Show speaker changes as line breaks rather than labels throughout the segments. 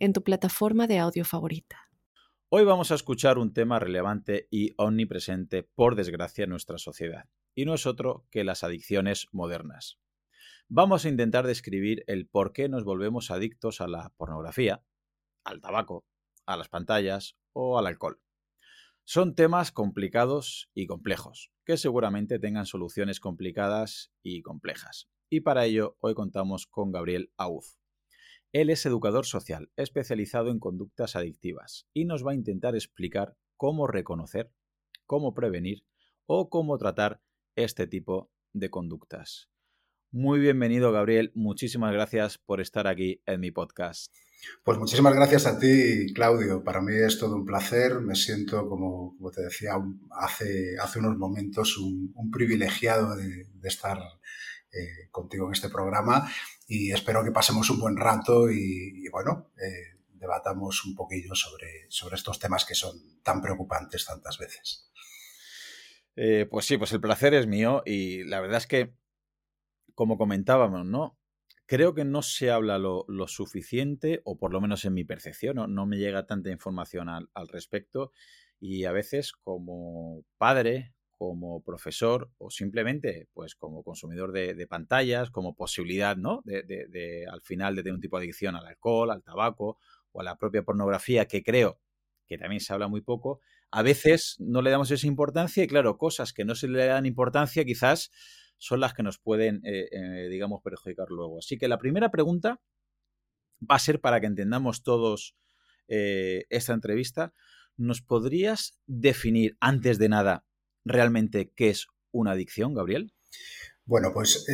en tu plataforma de audio favorita.
Hoy vamos a escuchar un tema relevante y omnipresente, por desgracia, en nuestra sociedad, y no es otro que las adicciones modernas. Vamos a intentar describir el por qué nos volvemos adictos a la pornografía, al tabaco, a las pantallas o al alcohol. Son temas complicados y complejos, que seguramente tengan soluciones complicadas y complejas. Y para ello hoy contamos con Gabriel Auz. Él es educador social, especializado en conductas adictivas, y nos va a intentar explicar cómo reconocer, cómo prevenir o cómo tratar este tipo de conductas. Muy bienvenido, Gabriel. Muchísimas gracias por estar aquí en mi podcast.
Pues muchísimas gracias a ti, Claudio. Para mí es todo un placer. Me siento, como, te decía hace, unos momentos, un, privilegiado de, estar eh, contigo en este programa y espero que pasemos un buen rato y, bueno, eh, debatamos un poquillo sobre, sobre estos temas que son tan preocupantes tantas veces.
Eh, pues sí, pues el placer es mío y la verdad es que como comentábamos, ¿no? Creo que no se habla lo, suficiente, o por lo menos en mi percepción, ¿no? no me llega tanta información al, respecto. Y a veces, como padre, como profesor, o simplemente, pues, como consumidor de, pantallas, como posibilidad, ¿no? De, al final de tener un tipo de adicción al alcohol, al tabaco o a la propia pornografía, que creo que también se habla muy poco, a veces no le damos esa importancia y claro, cosas que no se le dan importancia quizás son las que nos pueden, eh, eh, digamos, perjudicar luego. Así que la primera pregunta va a ser para que entendamos todos eh, esta entrevista. ¿Nos podrías definir, antes de nada, realmente qué es una adicción, Gabriel?
Bueno, pues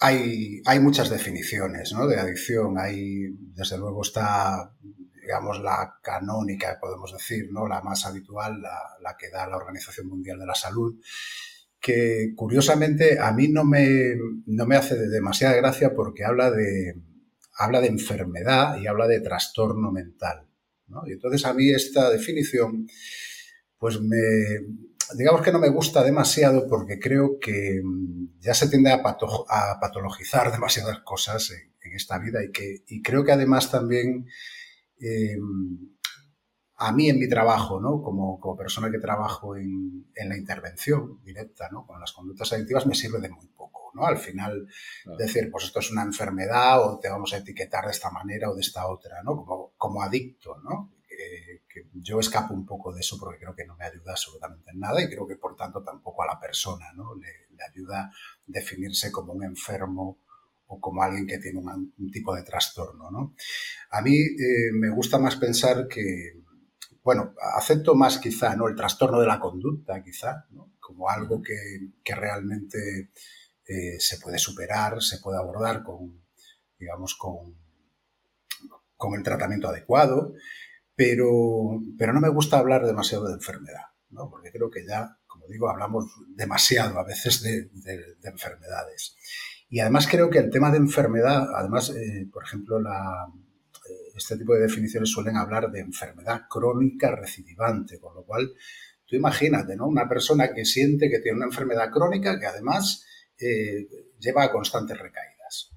hay, hay, muchas definiciones ¿no? de adicción. Hay, desde luego, está, digamos, la canónica, podemos decir, ¿no? la más habitual, la, la que da la Organización Mundial de la Salud, que curiosamente a mí no me, no me hace de demasiada gracia porque habla de, habla de enfermedad y habla de trastorno mental. Y entonces a mí esta definición, pues me, digamos que no me gusta demasiado porque creo que ya se tiende a, patologizar demasiadas cosas en, esta vida y que y creo que además también eh, a mí en mi trabajo, ¿no? Como, como persona que trabajo en, en, la intervención directa, ¿no? Con las conductas adictivas me sirve de muy poco, ¿no? Al final, decir, pues esto es una enfermedad o te vamos a etiquetar de esta manera o de esta otra, ¿no? Como, como adicto, ¿no? Que, que yo escapo un poco de eso porque creo que no me ayuda absolutamente en nada y creo que por tanto tampoco a la persona, ¿no? Le, ayuda definirse como un enfermo o como alguien que tiene un, tipo de trastorno, ¿no? A mí eh, me gusta más pensar que bueno, acepto más quizá, ¿no? El trastorno de la conducta, quizá, Como algo que, realmente eh, se puede superar, se puede abordar con, digamos, con, con el tratamiento adecuado, pero, pero no me gusta hablar demasiado de enfermedad, ¿no? Porque creo que ya, como digo, hablamos demasiado a veces de, enfermedades. Y además creo que el tema de enfermedad, además, eh, por ejemplo, la, este tipo de definiciones suelen hablar de enfermedad crónica recidivante, con lo cual tú imagínate, ¿no? Una persona que siente que tiene una enfermedad crónica que además eh, lleva a constantes recaídas.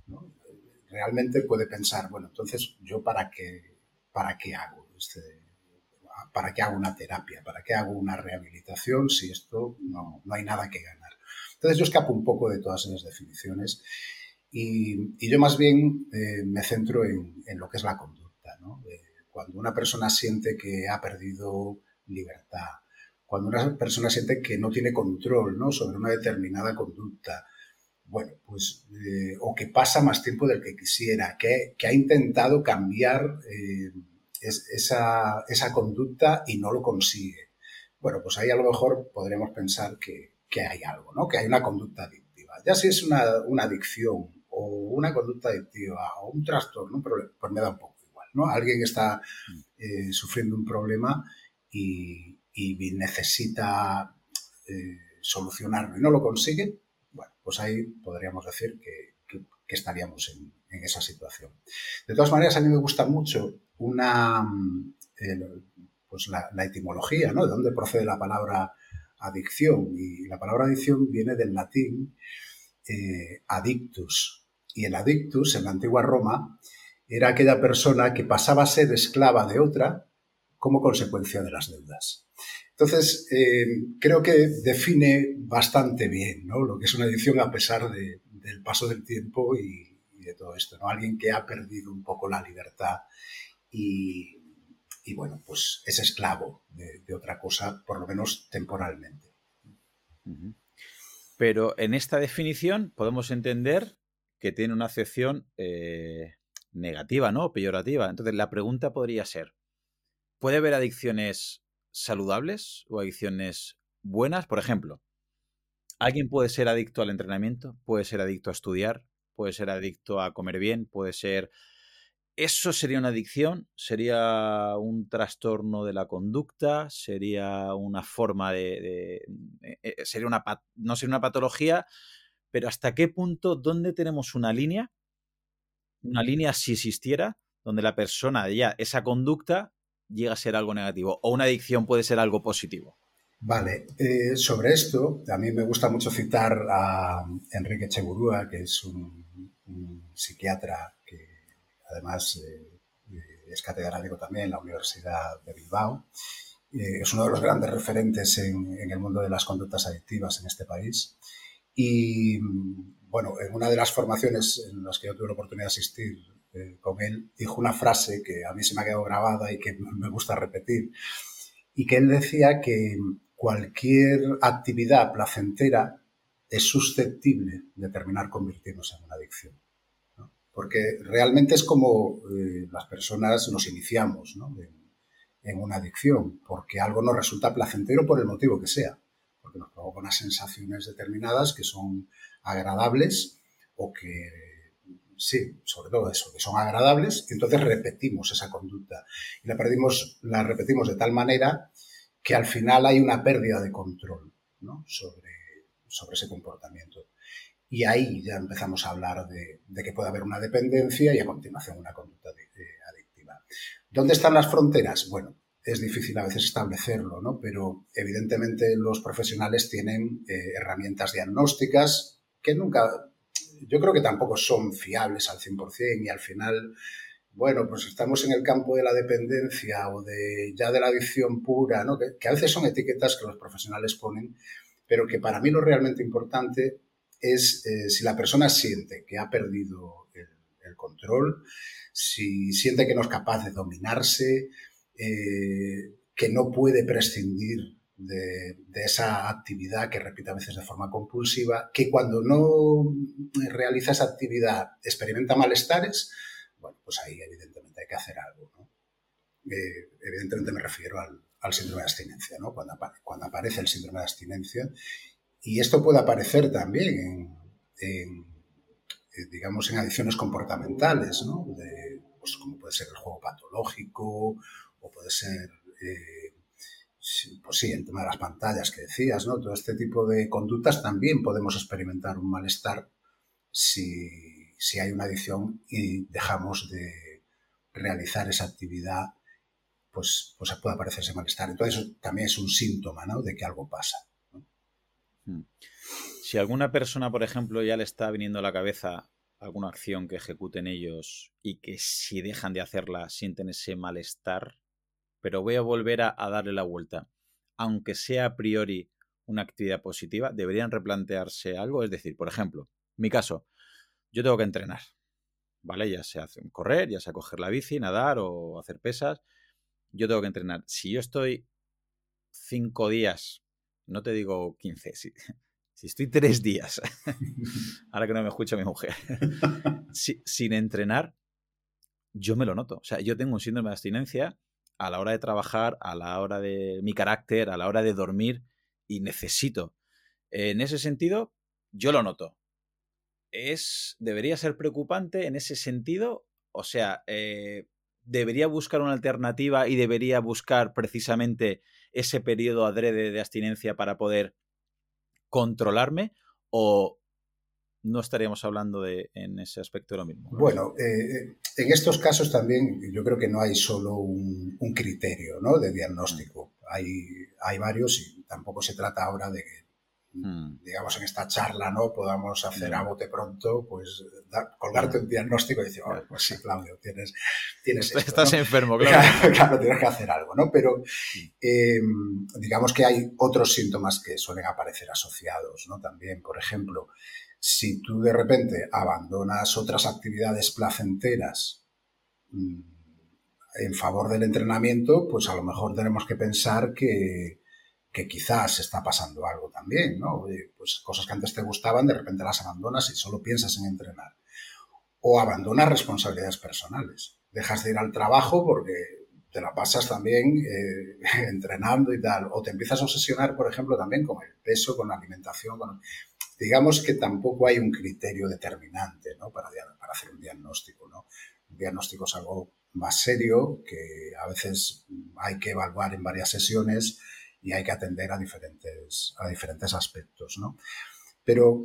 Realmente puede pensar, bueno, entonces yo para qué, para qué hago este, para qué hago una terapia, para qué hago una rehabilitación si esto no, no hay nada que ganar. Entonces yo escapo un poco de todas esas definiciones y, yo más bien eh, me centro en, lo que es la conducta cuando una persona siente que ha perdido libertad, cuando una persona siente que no tiene control sobre una determinada conducta, bueno, pues, eh, o que pasa más tiempo del que quisiera, que, ha intentado cambiar eh, esa, conducta y no lo consigue. Bueno, pues ahí a lo mejor podremos pensar que, hay algo, ¿no? que hay una conducta adictiva. Ya si es una, adicción o una conducta adictiva o un trastorno, pues me da un poco ¿no? Alguien está eh, sufriendo un problema y, necesita eh, solucionarlo y no lo consigue, bueno, pues ahí podríamos decir que, estaríamos en, esa situación. De todas maneras, a mí me gusta mucho una, pues la, etimología, ¿no? De dónde procede la palabra adicción. Y la palabra adicción viene del latín eh, adictus. Y el adictus, en la antigua Roma, era aquella persona que pasaba a ser esclava de otra como consecuencia de las deudas. Entonces, eh, creo que define bastante bien ¿no? lo que es una adicción a pesar del paso del tiempo y, de todo esto. ¿no? Alguien que ha perdido un poco la libertad y, y bueno, pues es esclavo de, otra cosa, por lo menos temporalmente.
Pero en esta definición podemos entender que tiene una acepción eh, negativa, ¿no? Peyorativa. Entonces la pregunta podría ser, ¿puede haber adicciones saludables o adicciones buenas? Por ejemplo, alguien puede ser adicto al entrenamiento, puede ser adicto a estudiar, puede ser adicto a comer bien, puede ser ¿Eso sería una adicción? ¿Sería un trastorno de la conducta? ¿Sería una forma de... Eh, eh, sería una, no sería una patología, pero ¿hasta qué punto, dónde tenemos una línea? Una línea, si existiera, donde la persona ya, esa conducta, llega a ser algo negativo. O una adicción puede ser algo positivo.
Vale, eh, sobre esto, a mí me gusta mucho citar a Enrique Cheburúa, que es un psiquiatra además eh, es catedrático también en la Universidad de Bilbao. Eh, es uno de los grandes referentes en, el mundo de las conductas adictivas en este país. Y bueno, en una de las formaciones en las que yo tuve la oportunidad de asistir eh, con él, dijo una frase que a mí se me ha quedado grabada y que me gusta repetir, y que él decía que cualquier actividad placentera es susceptible de terminar convirtiéndose en una adicción porque realmente es como eh, las personas nos iniciamos en, una adicción, porque algo nos resulta placentero por el motivo que sea, porque nos provoca unas sensaciones determinadas que son agradables o que, sí, sobre todo eso, que son agradables, y entonces repetimos esa conducta. Y la, repetimos de tal manera que al final hay una pérdida de control sobre, sobre ese comportamiento. Y ahí ya empezamos a hablar de, que puede haber una dependencia y a continuación una conducta adictiva. ¿Dónde están las fronteras? Bueno, es difícil a veces establecerlo, ¿no? Pero evidentemente los profesionales tienen eh, herramientas diagnósticas que nunca, yo creo que tampoco son fiables al 100% y al final, bueno, pues estamos en el campo de la dependencia o de ya de la adicción pura, ¿no? Que, que a veces son etiquetas que los profesionales ponen, pero que para mí lo realmente importante es eh, si la persona siente que ha perdido el, control, si siente que no es capaz de dominarse, eh, que no puede prescindir de, esa actividad que repite a veces de forma compulsiva, que cuando no realiza esa actividad experimenta malestares, bueno, pues ahí evidentemente hay que hacer algo. Eh, evidentemente me refiero al, síndrome de abstinencia, ¿no? cuando, cuando aparece el síndrome de abstinencia y esto puede aparecer también en, eh, digamos, en adicciones comportamentales, ¿no? Pues, como puede ser el juego patológico o puede ser, eh, pues sí, el tema de las pantallas que decías, ¿no? Todo este tipo de conductas también podemos experimentar un malestar si, si hay una adicción y dejamos de realizar esa actividad, pues, pues puede aparecer ese malestar. Entonces eso también es un síntoma, ¿no? De que algo pasa.
Hmm. Si alguna persona, por ejemplo, ya le está viniendo a la cabeza alguna acción que ejecuten ellos y que si dejan de hacerla sienten ese malestar, pero voy a volver a, darle la vuelta, aunque sea a priori una actividad positiva, deberían replantearse algo. Es decir, por ejemplo, mi caso, yo tengo que entrenar, ¿vale? Ya sea correr, ya sea coger la bici, nadar o hacer pesas, yo tengo que entrenar. Si yo estoy cinco días no te digo 15, si, si estoy tres días, ahora que no me escucha mi mujer, sin entrenar, yo me lo noto. O sea, yo tengo un síndrome de abstinencia a la hora de trabajar, a la hora de mi carácter, a la hora de dormir y necesito. En ese sentido, yo lo noto. Es, debería ser preocupante en ese sentido. O sea, eh, debería buscar una alternativa y debería buscar precisamente ese periodo adrede de abstinencia para poder controlarme o no estaríamos hablando de en ese aspecto de lo mismo.
Bueno, eh, en estos casos también yo creo que no hay solo un, criterio ¿no? de diagnóstico. Hay, hay varios y tampoco se trata ahora de que Hmm. digamos, en esta charla, ¿no? Podamos hacer hmm. a bote pronto, pues, colgarte un diagnóstico y decir, oh, pues sí, Claudio, tienes, tienes
Estás enfermo, claro.
claro. tienes que hacer algo, ¿no? Pero em, digamos que hay otros síntomas que suelen aparecer asociados, ¿no? También, por ejemplo, si tú de repente abandonas otras actividades placenteras mm, en favor del entrenamiento, pues a lo mejor tenemos que pensar que, que quizás está pasando algo también, ¿no? pues cosas que antes te gustaban, de repente las abandonas y solo piensas en entrenar. O abandonas responsabilidades personales. Dejas de ir al trabajo porque te la pasas también eh, entrenando y tal. O te empiezas a obsesionar, por ejemplo, también con el peso, con la alimentación. Digamos que tampoco hay un criterio determinante ¿no? para, para hacer un diagnóstico. ¿no? Un diagnóstico es algo más serio que a veces hay que evaluar en varias sesiones y hay que atender a diferentes, a diferentes aspectos, ¿no? Pero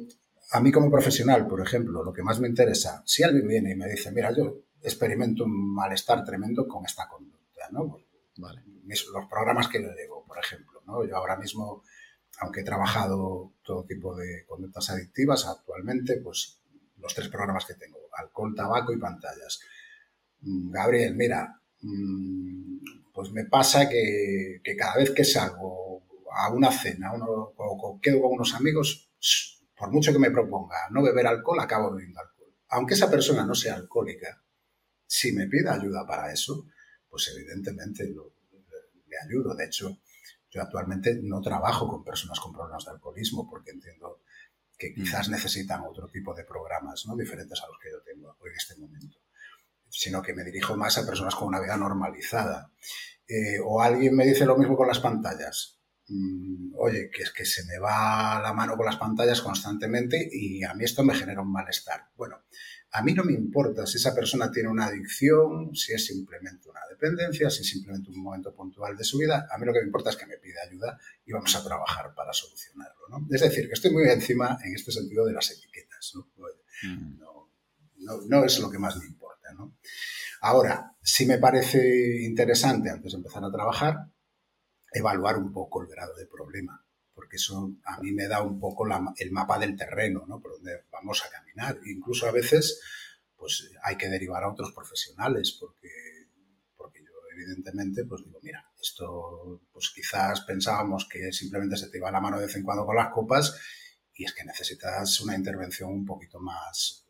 a mí como profesional, por ejemplo, lo que más me interesa, si alguien viene y me dice, mira, yo experimento un malestar tremendo con esta conducta, ¿no? Vale. Los programas que le llevo, por ejemplo, ¿no? Yo ahora mismo, aunque he trabajado todo tipo de conductas adictivas, actualmente, pues los tres programas que tengo, alcohol, tabaco y pantallas. Mm, Gabriel, mira, mm, pues me pasa que, cada vez que salgo a una cena o, quedo con unos amigos, por mucho que me proponga no beber alcohol, acabo bebiendo alcohol. Aunque esa persona no sea alcohólica, si me pide ayuda para eso, pues evidentemente le ayudo. De hecho, yo actualmente no trabajo con personas con problemas de alcoholismo porque entiendo que quizás mm. necesitan otro tipo de programas, ¿no? diferentes a los que yo tengo en este momento sino que me dirijo más a personas con una vida normalizada. Eh, o alguien me dice lo mismo con las pantallas. Mm, oye, que es que se me va la mano con las pantallas constantemente y a mí esto me genera un malestar. Bueno, a mí no me importa si esa persona tiene una adicción, si es simplemente una dependencia, si es simplemente un momento puntual de su vida. A mí lo que me importa es que me pida ayuda y vamos a trabajar para solucionarlo. ¿no? Es decir, que estoy muy encima en este sentido de las etiquetas. ¿no? Mm. no, no es lo que más me importa. Ahora, sí me parece interesante, antes de empezar a trabajar, evaluar un poco el grado de problema, porque eso a mí me da un poco el mapa del terreno, ¿no? Por donde vamos a caminar. Incluso a veces, pues hay que derivar a otros profesionales, porque, porque yo evidentemente, pues digo, mira, esto, pues quizás pensábamos que simplemente se te iba la mano de vez en cuando con las copas y es que necesitas una intervención un poquito más,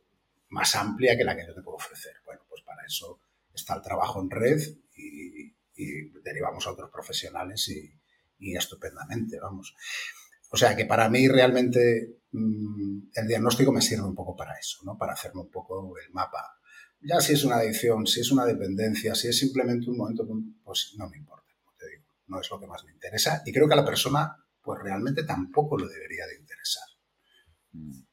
más amplia que la que yo te puedo ofrecer. Bueno, pues para eso está el trabajo en red y, derivamos a otros profesionales y, estupendamente, vamos. O sea que para mí realmente mm, el diagnóstico me sirve un poco para eso, ¿no? Para hacerme un poco el mapa. Ya si es una adicción, si es una dependencia, si es simplemente un momento, pues no me importa, como te digo. No es lo que más me interesa y creo que a la persona pues realmente tampoco lo debería de interesar. Mm.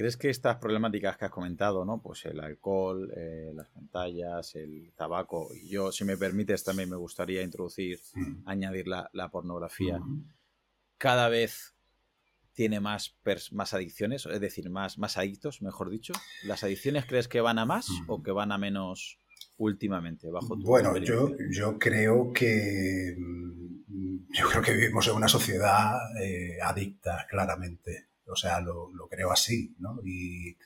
¿Crees que estas problemáticas que has comentado, ¿no? Pues el alcohol, eh, las pantallas, el tabaco, y yo, si me permites, también me gustaría introducir, mm. añadir la, pornografía, cada vez tiene más, más adicciones, es decir, más, más adictos, mejor dicho. ¿Las adicciones crees que van a más o que van a menos últimamente, bajo tu
Bueno, yo, yo creo que mm, yo creo que vivimos en una sociedad eh, adicta, claramente. O sea, lo, creo así, ¿no? Y,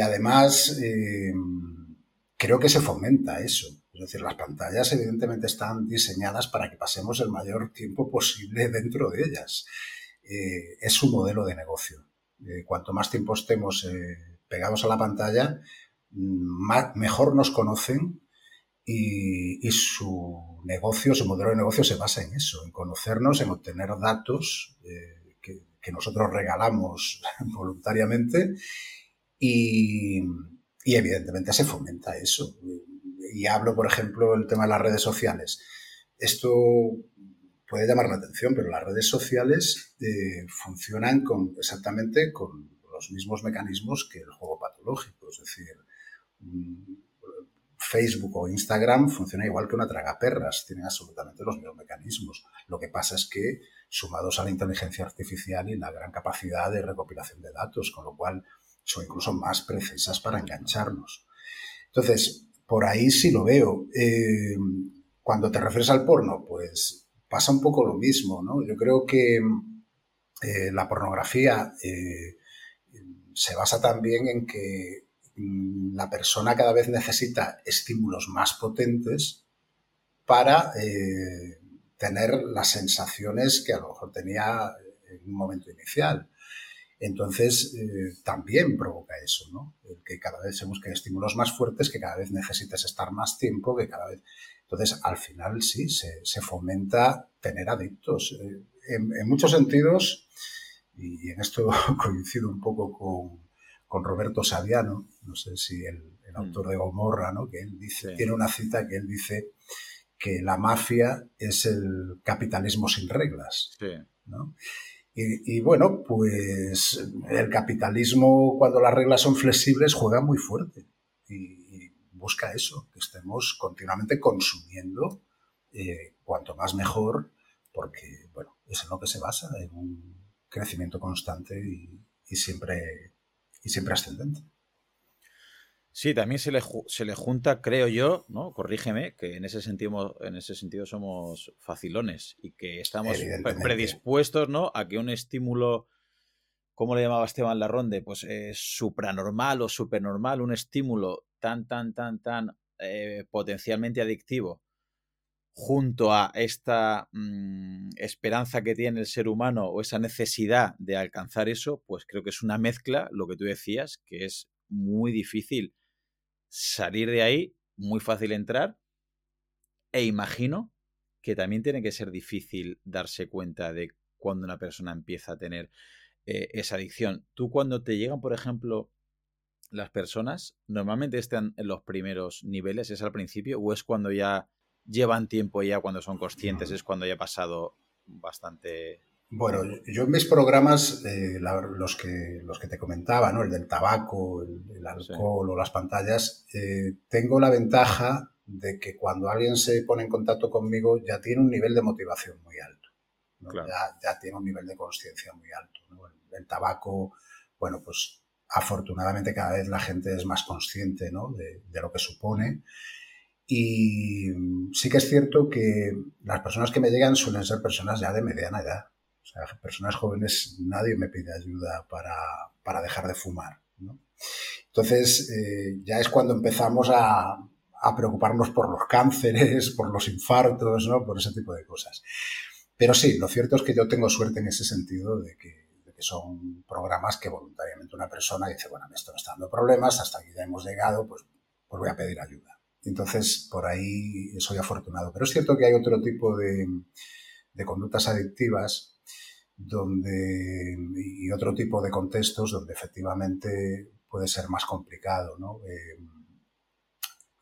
además, eh, creo que se fomenta eso. Es decir, las pantallas evidentemente están diseñadas para que pasemos el mayor tiempo posible dentro de ellas. Eh, es su modelo de negocio. Eh, cuanto más tiempo estemos pegados a la pantalla, mejor nos conocen y, su negocio, su modelo de negocio se basa en eso, en conocernos, en obtener datos que nosotros regalamos voluntariamente y, evidentemente se fomenta eso. Y hablo, por ejemplo, el tema de las redes sociales. Esto puede llamar la atención, pero las redes sociales eh, funcionan con, exactamente con los mismos mecanismos que el juego patológico. Es decir, Facebook o Instagram funciona igual que una tragaperras, tienen absolutamente los mismos mecanismos. Lo que pasa es que, sumados a la inteligencia artificial y la gran capacidad de recopilación de datos, con lo cual son incluso más precisas para engancharnos. Entonces, por ahí sí lo veo. Eh, cuando te refieres al porno, pues pasa un poco lo mismo, ¿no? Yo creo que eh, la pornografía eh, se basa también en que la persona cada vez necesita estímulos más potentes para tener las sensaciones que a lo mejor tenía en un momento inicial. Entonces, eh, también provoca eso, ¿no? Que cada vez se busquen estímulos más fuertes, que cada vez necesites estar más tiempo, que cada vez... Entonces, al final sí, se, fomenta tener adictos. Eh, en, muchos sentidos, y en esto coincido un poco con, Roberto Saviano, no sé si el, mm. autor de Gomorra, ¿no? Que él dice, tiene una cita que él dice que la mafia es el capitalismo sin reglas, sí. ¿no? Y, bueno, pues el capitalismo, cuando las reglas son flexibles, juega muy fuerte y, busca eso, que estemos continuamente consumiendo, eh, cuanto más mejor, porque, bueno, es en lo que se basa, en un crecimiento constante y, siempre, y siempre ascendente.
Sí, también se le, se le junta, creo yo, ¿no? Corrígeme, que en ese sentido, en ese sentido somos facilones y que estamos predispuestos, ¿no? A que un estímulo, ¿cómo le llamaba Esteban Larronde? Pues eh, supranormal o supernormal, un estímulo tan, tan, tan, tan eh, potencialmente adictivo, junto a esta mm, esperanza que tiene el ser humano o esa necesidad de alcanzar eso, pues creo que es una mezcla, lo que tú decías, que es muy difícil salir de ahí, muy fácil entrar, e imagino que también tiene que ser difícil darse cuenta de cuando una persona empieza a tener eh, esa adicción. Tú cuando te llegan, por ejemplo, las personas, normalmente están en los primeros niveles, es al principio, o es cuando ya llevan tiempo ya, cuando son conscientes, es cuando ya ha pasado bastante
bueno, yo en mis programas, eh, los, que, los que te comentaba, ¿no? el del tabaco, el, alcohol o las pantallas, eh, tengo la ventaja de que cuando alguien se pone en contacto conmigo ya tiene un nivel de motivación muy alto. Ya, tiene un nivel de conciencia muy alto. El, tabaco, bueno, pues afortunadamente cada vez la gente es más consciente ¿no? de, de lo que supone. Y sí que es cierto que las personas que me llegan suelen ser personas ya de mediana edad o sea, personas jóvenes, nadie me pide ayuda para, dejar de fumar. Entonces, eh, ya es cuando empezamos a, preocuparnos por los cánceres, por los infartos, ¿no? por ese tipo de cosas. Pero sí, lo cierto es que yo tengo suerte en ese sentido de que, son programas que voluntariamente una persona dice, bueno, esto me está dando problemas, hasta aquí ya hemos llegado, pues, pues voy a pedir ayuda. Entonces, por ahí soy afortunado. Pero es cierto que hay otro tipo de, conductas adictivas donde, y otro tipo de contextos donde efectivamente puede ser más complicado. ¿no? Eh,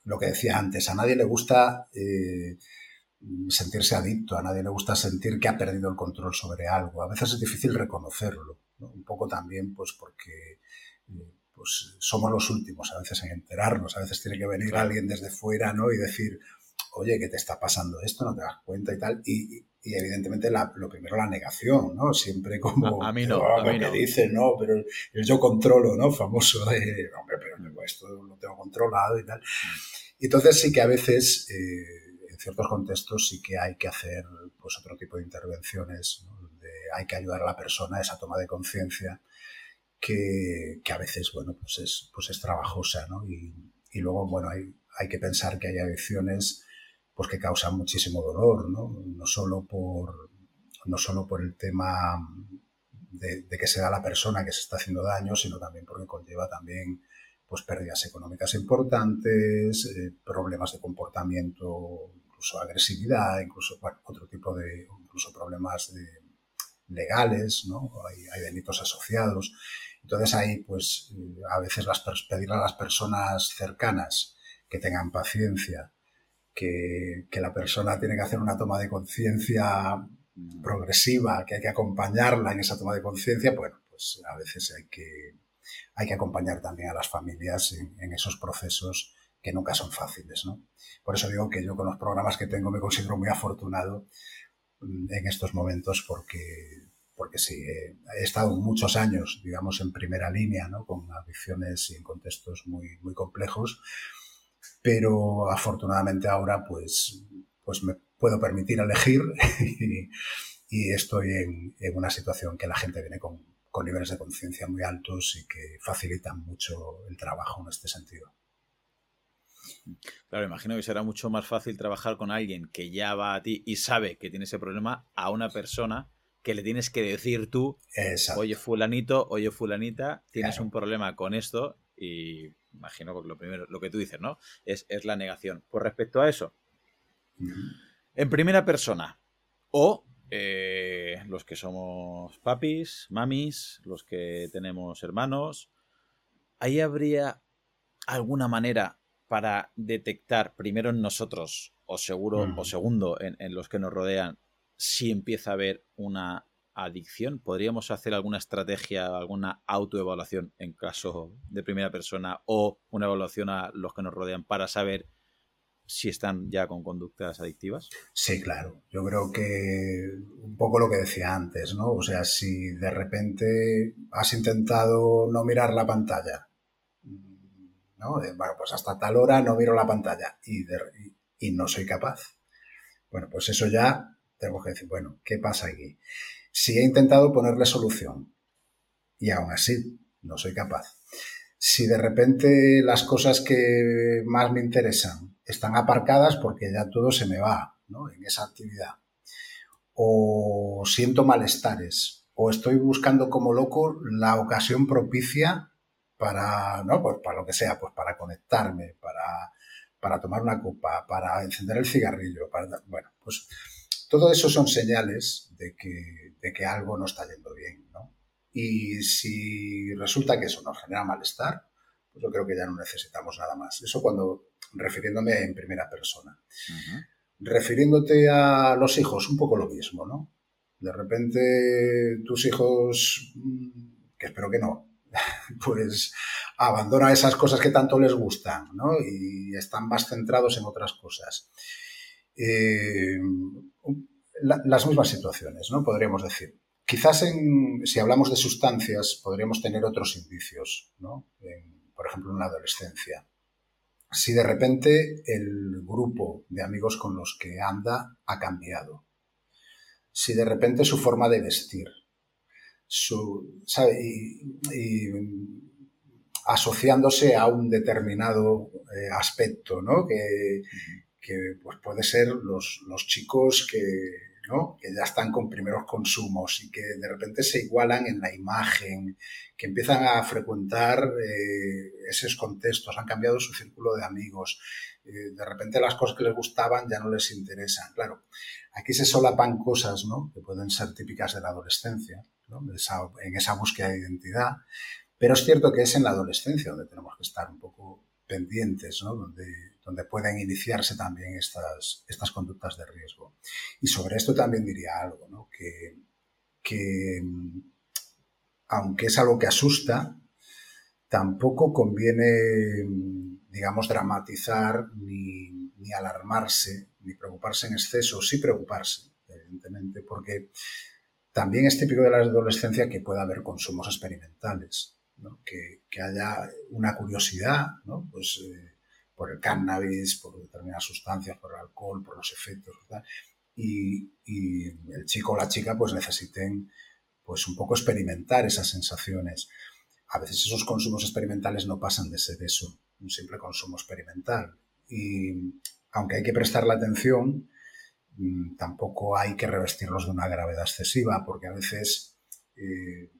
lo que decía antes, a nadie le gusta eh, sentirse adicto, a nadie le gusta sentir que ha perdido el control sobre algo. A veces es difícil reconocerlo, un poco también pues porque eh, pues somos los últimos a veces en enterarnos, a veces tiene que venir alguien desde fuera ¿no? y decir, oye, ¿qué te está pasando esto? No te das cuenta y tal. Y, evidentemente lo primero la negación, ¿no? Siempre como...
A, mí no, a mí
no. no, pero el yo controlo, ¿no? Famoso de, hombre, pero esto lo tengo controlado y tal. Y entonces sí que a veces, eh, en ciertos contextos, sí que hay que hacer pues otro tipo de intervenciones, ¿no? donde hay que ayudar a la persona a esa toma de conciencia que, que, a veces, bueno, pues es, pues es trabajosa, ¿no? Y, y luego, bueno, hay, hay que pensar que hay adicciones pues que causan muchísimo dolor, ¿no? No solo por, no solo por el tema de, que sea la persona que se está haciendo daño, sino también porque conlleva también pues pérdidas económicas importantes, eh, problemas de comportamiento, incluso agresividad, incluso otro tipo de incluso problemas legales, ¿no? Hay, hay, delitos asociados. Entonces ahí, pues, eh, a veces las, pedir a las personas cercanas que tengan paciencia, que, la persona tiene que hacer una toma de conciencia progresiva, que hay que acompañarla en esa toma de conciencia, bueno, pues a veces hay que, hay que acompañar también a las familias en, esos procesos que nunca son fáciles, ¿no? Por eso digo que yo con los programas que tengo me considero muy afortunado mm, en estos momentos porque, porque sí, he estado muchos años, digamos, en primera línea, ¿no? Con adicciones y en contextos muy, muy complejos, pero afortunadamente ahora pues, pues me puedo permitir elegir y, y estoy en, en, una situación que la gente viene con, con niveles de conciencia muy altos y que facilitan mucho el trabajo en este sentido.
Claro, imagino que será mucho más fácil trabajar con alguien que ya va a ti y sabe que tiene ese problema a una persona que le tienes que decir tú,
Exacto.
oye fulanito, oye fulanita, tienes claro. un problema con esto y imagino que lo primero, lo que tú dices, ¿no? Es, es la negación. Por respecto a eso, uh -huh. en primera persona o eh, los que somos papis, mamis, los que tenemos hermanos, ahí habría alguna manera para detectar primero en nosotros o seguro o segundo en, en, los que nos rodean si empieza a haber una adicción podríamos hacer alguna estrategia alguna autoevaluación en caso de primera persona o una evaluación a los que nos rodean para saber si están ya con conductas adictivas
sí claro yo creo que un poco lo que decía antes no o sea si de repente has intentado no mirar la pantalla ¿no? De, bueno, pues hasta tal hora no miro la pantalla y, no soy capaz. Bueno, pues eso ya tengo que decir, bueno, ¿qué pasa aquí? Si he intentado ponerle solución y aún así no soy capaz. Si de repente las cosas que más me interesan están aparcadas porque ya todo se me va ¿no? en esa actividad. O siento malestares. O estoy buscando como loco la ocasión propicia para, ¿no? Pues para lo que sea, pues para conectarme, para, para tomar una copa, para encender el cigarrillo, para, bueno, pues todo eso son señales de que, de que algo no está yendo bien, ¿no? Y si resulta que eso nos genera malestar, pues yo creo que ya no necesitamos nada más. Eso cuando, refiriéndome en primera persona. Uh -huh. Refiriéndote a los hijos, un poco lo mismo, ¿no? De repente tus hijos, que espero que no, pues abandona esas cosas que tanto les gustan ¿no? y están más centrados en otras cosas. Eh, la, las mismas situaciones, ¿no? podríamos decir. Quizás en, si hablamos de sustancias podríamos tener otros indicios, ¿no? Por ejemplo, en la adolescencia. Si de repente el grupo de amigos con los que anda ha cambiado. Si de repente su forma de vestir, su, y, asociándose a un determinado eh, aspecto, ¿no? Que, que pues puede ser los, los chicos que, ¿no? que ya están con primeros consumos y que de repente se igualan en la imagen, que empiezan a frecuentar eh, esos contextos, han cambiado su círculo de amigos, eh, de repente las cosas que les gustaban ya no les interesan. Claro, aquí se solapan cosas ¿no? que pueden ser típicas de la adolescencia, ¿no? esa, en esa búsqueda de identidad, pero es cierto que es en la adolescencia donde tenemos que estar un poco pendientes, ¿no? donde, donde pueden iniciarse también estas, estas conductas de riesgo. Y sobre esto también diría algo, ¿no? que, que aunque es algo que asusta, tampoco conviene, digamos, dramatizar ni, ni alarmarse, ni preocuparse en exceso, sí preocuparse, evidentemente, porque también es típico de la adolescencia que pueda haber consumos experimentales, ¿no? que, que, haya una curiosidad, ¿no? pues, eh, por el cannabis, por determinadas sustancias, por el alcohol, por los efectos, y, el chico o la chica pues necesiten pues un poco experimentar esas sensaciones. A veces esos consumos experimentales no pasan de ser eso, un simple consumo experimental. Y aunque hay que prestarle atención, Mm, tampoco hay que revestirlos de una gravedad excesiva, porque a veces eh,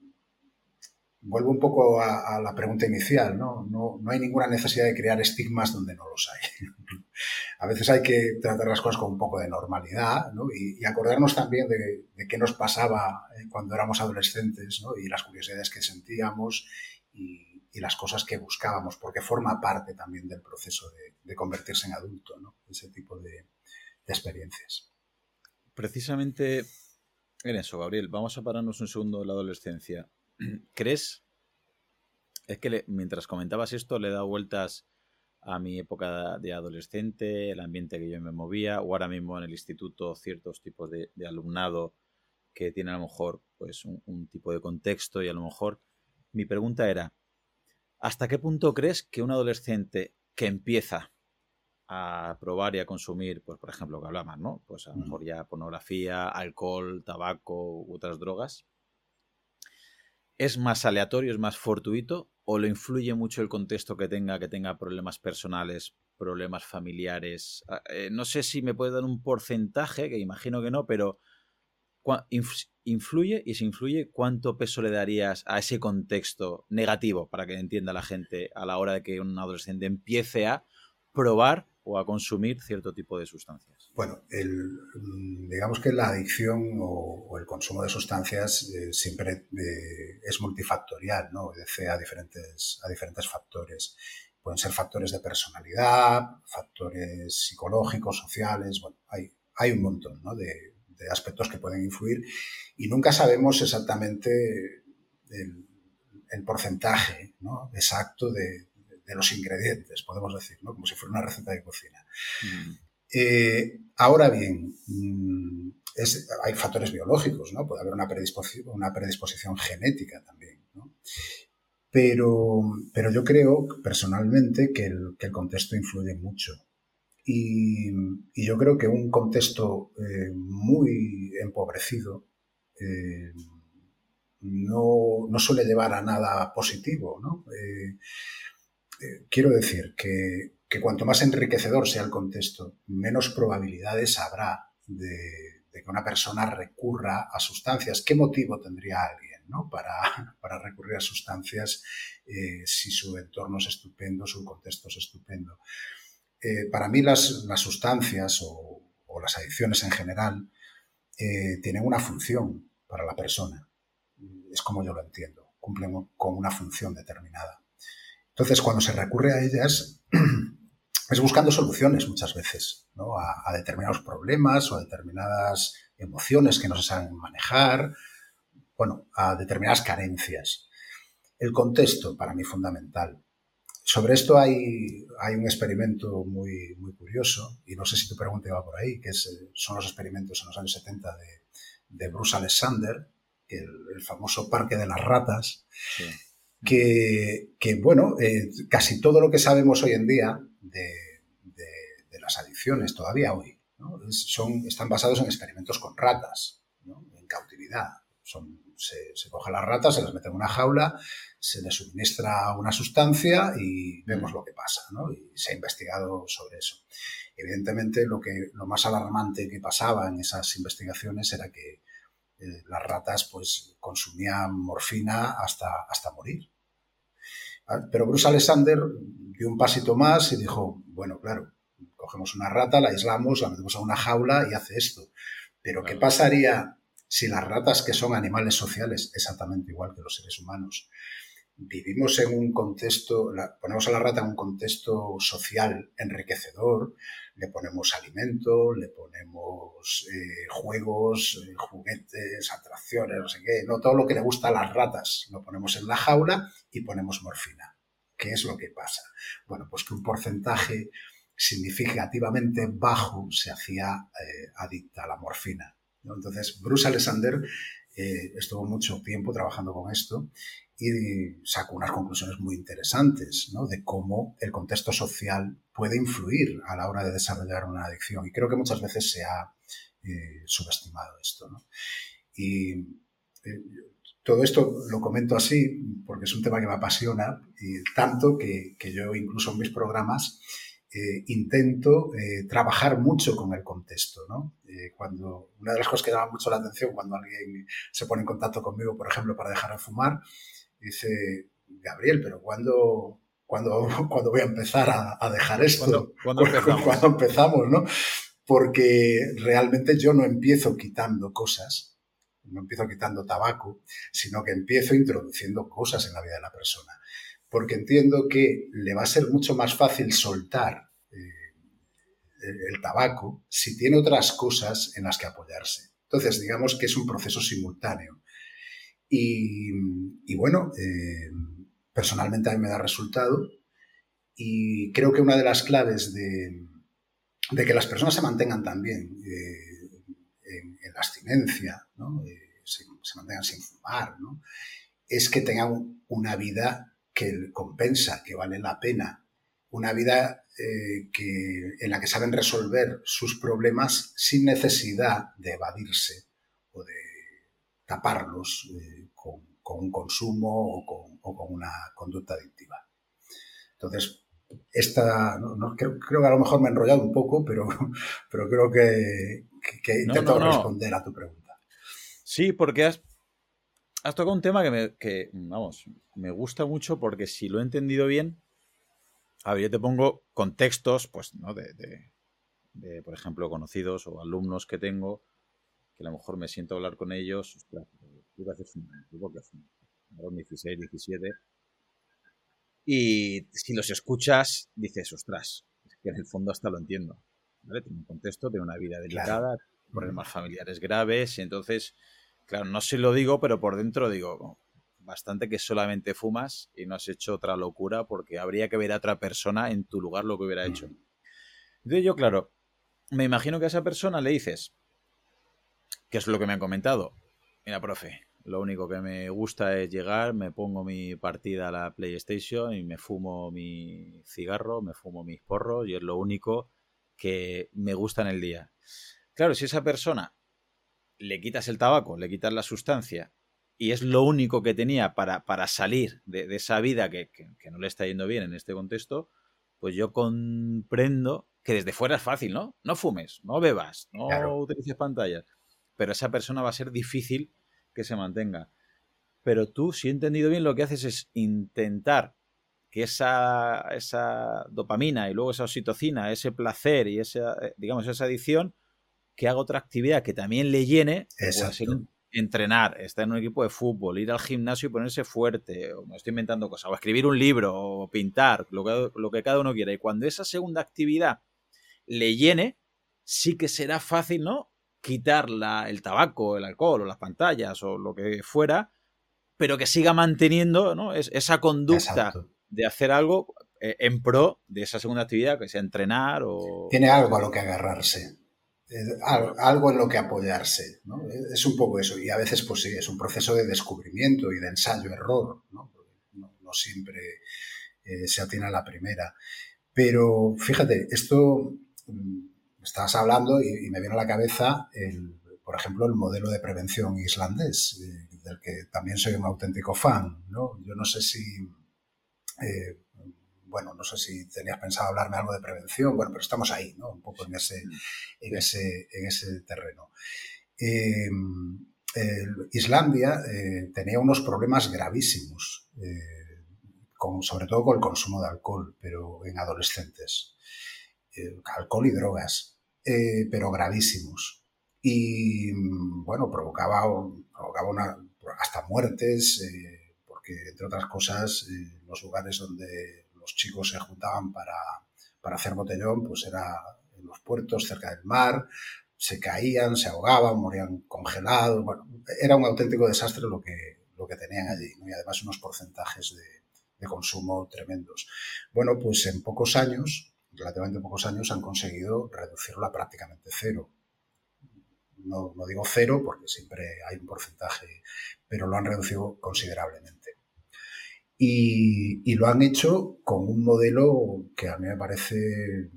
vuelvo un poco a, la pregunta inicial, ¿no? ¿no? ¿no? hay ninguna necesidad de crear estigmas donde no los hay. a veces hay que tratar las cosas con un poco de normalidad ¿no? y, acordarnos también de, de, qué nos pasaba eh, cuando éramos adolescentes ¿no? y las curiosidades que sentíamos y, las cosas que buscábamos, porque forma parte también del proceso de, convertirse en adulto, ¿no? ese tipo de, experiencias.
Precisamente en eso, Gabriel, vamos a pararnos un segundo de la adolescencia. ¿Crees? Es que le, mientras comentabas esto le he dado vueltas a mi época de adolescente, el ambiente que yo me movía, o ahora mismo en el instituto ciertos tipos de, alumnado que tienen a lo mejor pues un, tipo de contexto y a lo mejor mi pregunta era, ¿hasta qué punto crees que un adolescente que empieza a probar y a consumir, pues por ejemplo, que hablamos, ¿no? Pues a lo mejor ya pornografía, alcohol, tabaco u otras drogas, ¿es más aleatorio, es más fortuito o le influye mucho el contexto que tenga, que tenga problemas personales, problemas familiares? Ah, eh, no sé si me puede dar un porcentaje, que imagino que no, pero influye y si influye, ¿cuánto peso le darías a ese contexto negativo para que entienda la gente a la hora de que un adolescente empiece a probar o a consumir cierto tipo de sustancias?
Bueno, mm, digamos que la adicción o, el consumo de sustancias eh, siempre eh, es multifactorial, ¿no? Obedece a diferentes, a diferentes factores. Pueden ser factores de personalidad, factores psicológicos, sociales, bueno, hay, hay un montón de, aspectos que pueden influir y nunca sabemos exactamente el, el porcentaje exacto de, de los ingredientes, podemos decir, ¿no? como si fuera una receta de cocina. Mm. Eh, ahora bien, mm, hay factores biológicos, ¿no? puede haber una predisposición, una predisposición genética también. ¿no? Pero, pero yo creo personalmente que el, que el contexto influye mucho. Y, y, yo creo que un contexto eh, muy empobrecido eh, no, no, suele llevar a nada positivo. ¿no? Eh, quiero decir que, cuanto más enriquecedor sea el contexto, menos probabilidades habrá de, que una persona recurra a sustancias. ¿Qué motivo tendría alguien para, recurrir a sustancias eh, si su entorno es estupendo, su contexto es estupendo? Eh, para mí las, sustancias o, las adicciones en general tienen una función para la persona. Es como yo lo entiendo. Cumplen con una función determinada. Entonces, cuando se recurre a ellas, es buscando soluciones muchas veces a, determinados problemas o a determinadas emociones que no se saben manejar, bueno, a determinadas carencias. El contexto, para mí, fundamental. Sobre esto hay, hay un experimento muy, muy curioso, y no sé si tu pregunta va por ahí, que son los experimentos en los años 70 de, Bruce Alexander, el, famoso parque de las ratas, que, bueno, eh, casi todo lo que sabemos hoy en día de, las adicciones, todavía hoy, son, están basados en experimentos con ratas, en cautividad. Son, se, se coge las ratas, se las mete en una jaula, se les suministra una sustancia y vemos lo que pasa, Y se ha investigado sobre eso. Evidentemente, lo, que, lo más alarmante que pasaba en esas investigaciones era que eh, las ratas pues consumían morfina hasta, hasta morir. Pero Bruce Alexander dio un pasito más y dijo, bueno, claro, cogemos una rata, la aislamos, la metemos a una jaula y hace esto. Pero ¿qué pasaría si las ratas, que son animales sociales, exactamente igual que los seres humanos, vivimos en un contexto, ponemos a la rata en un contexto social enriquecedor, le ponemos alimento, le ponemos eh, juegos, eh, juguetes, atracciones, no sé qué, no todo lo que le gusta a las ratas, lo ponemos en la jaula y ponemos morfina. ¿Qué es lo que pasa? Bueno, pues que un porcentaje significativamente bajo se hacía eh, adicta a la morfina. Entonces, Bruce Alexander estuvo mucho tiempo trabajando con esto y sacó unas conclusiones muy interesantes ¿no? de cómo el contexto social puede influir a la hora de desarrollar una adicción. Y creo que muchas veces se ha eh, subestimado esto. ¿no? Y eh, todo esto lo comento así porque es un tema que me apasiona y tanto que, que yo incluso en mis programas eh, intento trabajar mucho con el contexto. ¿no? cuando, una de las cosas que llama mucho la atención cuando alguien se pone en contacto conmigo, por ejemplo, para dejar de fumar, dice, Gabriel, pero ¿cuándo, cuando cuando voy a empezar a, dejar esto?
¿Cuándo, empezamos?
empezamos, no? Porque realmente yo no empiezo quitando cosas, no empiezo quitando tabaco, sino que empiezo introduciendo cosas en la vida de la persona. Porque entiendo que le va a ser mucho más fácil soltar eh, el tabaco si tiene otras cosas en las que apoyarse. Entonces, digamos que es un proceso simultáneo. Y, bueno, eh, personalmente a mí me da resultado Y creo que una de las claves de, que las personas se mantengan también eh, en, la abstinencia, eh, se, mantengan sin fumar, es que tengan una vida que compensa, que vale la pena, una vida que, en la que saben resolver sus problemas sin necesidad de evadirse o de taparlos con, un consumo o con, o con una conducta adictiva. Entonces, esta, creo, que a lo mejor me he enrollado un poco, pero, pero creo que, que, intento responder a tu pregunta.
Sí, porque has, has tocado un tema que, me, que, vamos, me gusta mucho porque si lo he entendido bien, a ver, yo te pongo contextos, pues, ¿no? De, de, por ejemplo, conocidos o alumnos que tengo, que a lo mejor me siento a hablar con ellos, ostras, tú haces un, 16, 17, y si los escuchas, dices, ostras, es que en el fondo hasta lo entiendo. ¿vale? Tiene un contexto, tiene una vida delicada, problemas familiares graves, y entonces, claro, no se lo digo, pero por dentro digo, bastante que solamente fumas y no has hecho otra locura porque habría que ver a otra persona en tu lugar lo que hubiera hecho. Entonces yo, claro, me imagino que a esa persona le dices, que es lo que me han comentado, mira, profe, lo único que me gusta es llegar, me pongo mi partida a la PlayStation y me fumo mi cigarro, me fumo mis porros y es lo único que me gusta en el día. Claro, si esa persona le quitas el tabaco, le quitas la sustancia y es lo único que tenía para, para salir de, esa vida que, no le está yendo bien en este contexto, pues yo comprendo que desde fuera es fácil, ¿no? No fumes, no bebas, no utilices pantallas. Pero esa persona va a ser difícil que se mantenga. Pero tú, si he entendido bien, lo que haces es intentar que esa, esa dopamina y luego esa oxitocina, ese placer y esa, eh, digamos, esa adicción, que haga otra actividad que también le llene, entrenar, estar en un equipo de fútbol, ir al gimnasio y ponerse fuerte, o me estoy inventando cosas, o escribir un libro, o pintar, lo que, lo que cada uno quiera. Y cuando esa segunda actividad le llene, sí que será fácil, ¿no? Quitar el tabaco, el alcohol o las pantallas o lo que fuera, pero que siga manteniendo ¿no? esa conducta de hacer algo eh, en pro de esa segunda actividad, que sea entrenar o...
Tiene algo a lo que agarrarse, algo en lo que apoyarse. ¿no? Es un poco eso, y a veces pues sí, es un proceso de descubrimiento y de ensayo-error, ¿no? ¿no? siempre eh, se atiene a la primera. Pero fíjate, esto mm, estabas hablando y, me viene a la cabeza, el, por ejemplo, el modelo de prevención islandés, eh, del que también soy un auténtico fan. ¿no? Yo no sé si, eh, bueno, no sé si tenías pensado hablarme algo de prevención, bueno, pero estamos ahí, ¿no? un poco en ese, en ese, en ese terreno. Eh, Islandia tenía unos problemas gravísimos, con, sobre todo con el consumo de alcohol, pero en adolescentes. alcohol y drogas. Eh, pero gravísimos. Y bueno, provocaba, provocaba hasta muertes, eh, porque entre otras cosas, eh, los lugares donde los chicos se juntaban para, para hacer botellón, pues era en los puertos, cerca del mar, se caían, se ahogaban, morían congelados. Era un auténtico desastre lo que, lo que tenían allí, y además unos porcentajes de, consumo tremendos. Bueno, pues en pocos años relativamente pocos años han conseguido reducirlo a prácticamente cero. No, digo cero porque siempre hay un porcentaje, pero lo han reducido considerablemente. Y, lo han hecho con un modelo que a mí me parece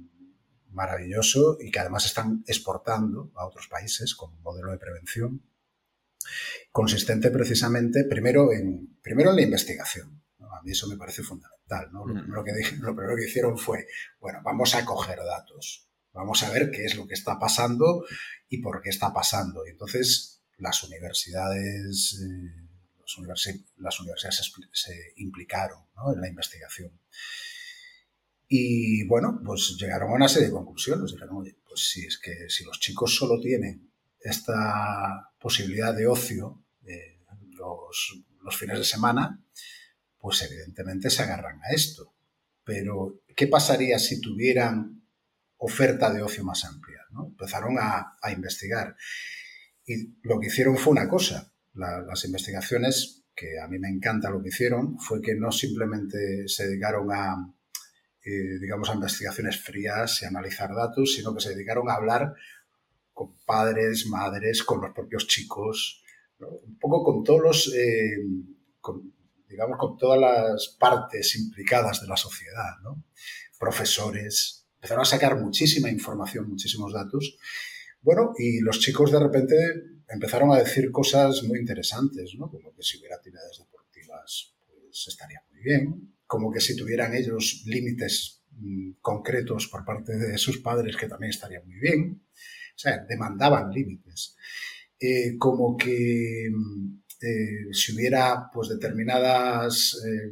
maravilloso y que además están exportando a otros países como un modelo de prevención consistente precisamente primero en, primero en la investigación. A mí eso me parece fundamental. ¿No? Lo, mm. primero que lo primero que hicieron fue, bueno, vamos a coger datos, vamos a ver qué es lo que está pasando y por qué está pasando. Y entonces las universidades, eh, las, universidades se, implicaron en la investigación. Y bueno, pues llegaron a una serie de conclusiones. Dijeron, oye, pues si es que si los chicos solo tienen esta posibilidad de ocio eh, los, los fines de semana, pues evidentemente se agarran a esto. Pero, ¿qué pasaría si tuvieran oferta de ocio más amplia? Empezaron a, investigar. Y lo que hicieron fue una cosa. las investigaciones, que a mí me encanta lo que hicieron, fue que no simplemente se dedicaron a, eh, digamos, a investigaciones frías y analizar datos, sino que se dedicaron a hablar con padres, madres, con los propios chicos, un poco con todos los, eh, digamos, con todas las partes implicadas de la sociedad, profesores, empezaron a sacar muchísima información, muchísimos datos. Bueno, y los chicos de repente empezaron a decir cosas muy interesantes, ¿no? Como que si hubiera actividades deportivas, pues estaría muy bien. Como que si tuvieran ellos límites mm, concretos por parte de sus padres, que también estaría muy bien. O sea, demandaban límites. Eh, como que mm, eh, si hubiera pues determinadas, eh,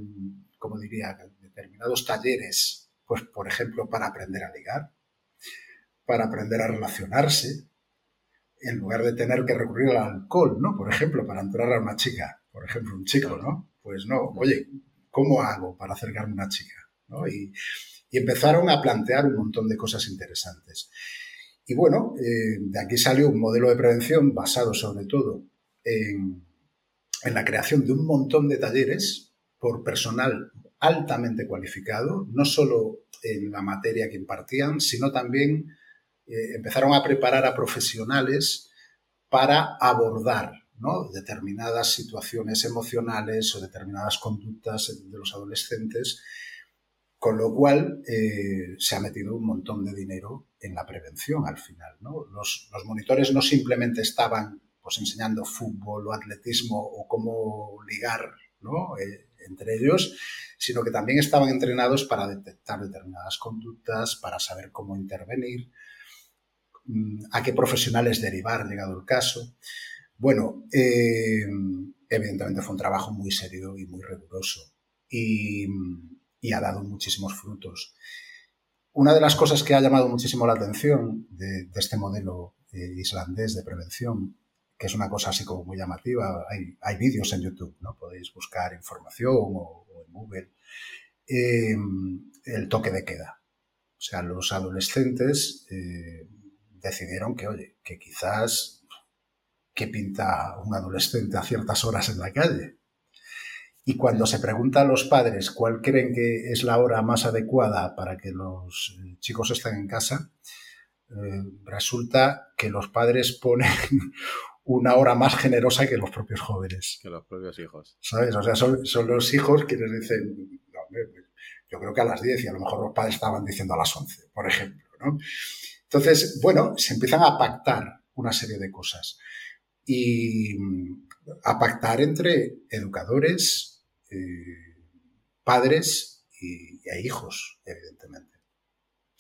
como diría, determinados talleres, pues por ejemplo para aprender a ligar, para aprender a relacionarse, en lugar de tener que recurrir al alcohol, ¿no? Por ejemplo, para entrar a una chica, por ejemplo, un chico, ¿no? Pues no, oye, ¿cómo hago para acercarme a una chica? Y, empezaron a plantear un montón de cosas interesantes. Y bueno, eh, de aquí salió un modelo de prevención basado sobre todo en, en la creación de un montón de talleres por personal altamente cualificado, no solo en la materia que impartían, sino también eh, empezaron a preparar a profesionales para abordar determinadas situaciones emocionales o determinadas conductas de los adolescentes, con lo cual eh, se ha metido un montón de dinero en la prevención al final. Los, monitores no simplemente estaban pues, enseñando fútbol o atletismo o cómo ligar eh, entre ellos, sino que también estaban entrenados para detectar determinadas conductas, para saber cómo intervenir, Mm, a qué profesionales derivar, llegado el caso. Bueno, eh, evidentemente fue un trabajo muy serio y muy riguroso y, ha dado muchísimos frutos. Una de las cosas que ha llamado muchísimo la atención de, este modelo eh, islandés de prevención, que es una cosa así como muy llamativa, hay, vídeos en YouTube, ¿no? Podéis buscar información o, en Google. Eh, el toque de queda. O sea, los adolescentes decidieron que, oye, que quizás qué pinta un adolescente a ciertas horas en la calle. Y cuando se pregunta a los padres cuál creen que es la hora más adecuada para que los eh, chicos estén en casa, eh, resulta que los padres ponen una hora más generosa que los propios jóvenes.
Que los propios hijos.
¿Sabes? O sea, son, los hijos quienes dicen, yo creo que a las 10 y a lo mejor los padres estaban diciendo a las 11, por ejemplo. ¿no? Entonces, bueno, se empiezan a pactar una serie de cosas. Y a pactar entre educadores, eh, padres y, hijos, evidentemente.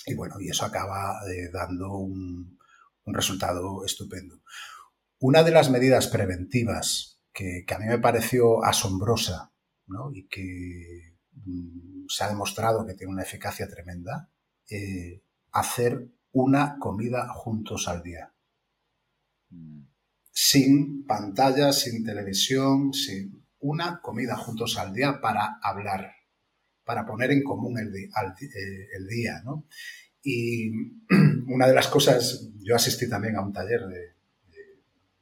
Y bueno, y eso acaba eh, dando un, resultado estupendo. Una de las medidas preventivas que, a mí me pareció asombrosa y que mm, se ha demostrado que tiene una eficacia tremenda, eh, hacer una comida juntos al día. Mm. Sin pantalla, sin televisión, sin una comida juntos al día para hablar, para poner en común el, eh, día. Y una de las cosas, yo asistí también a un taller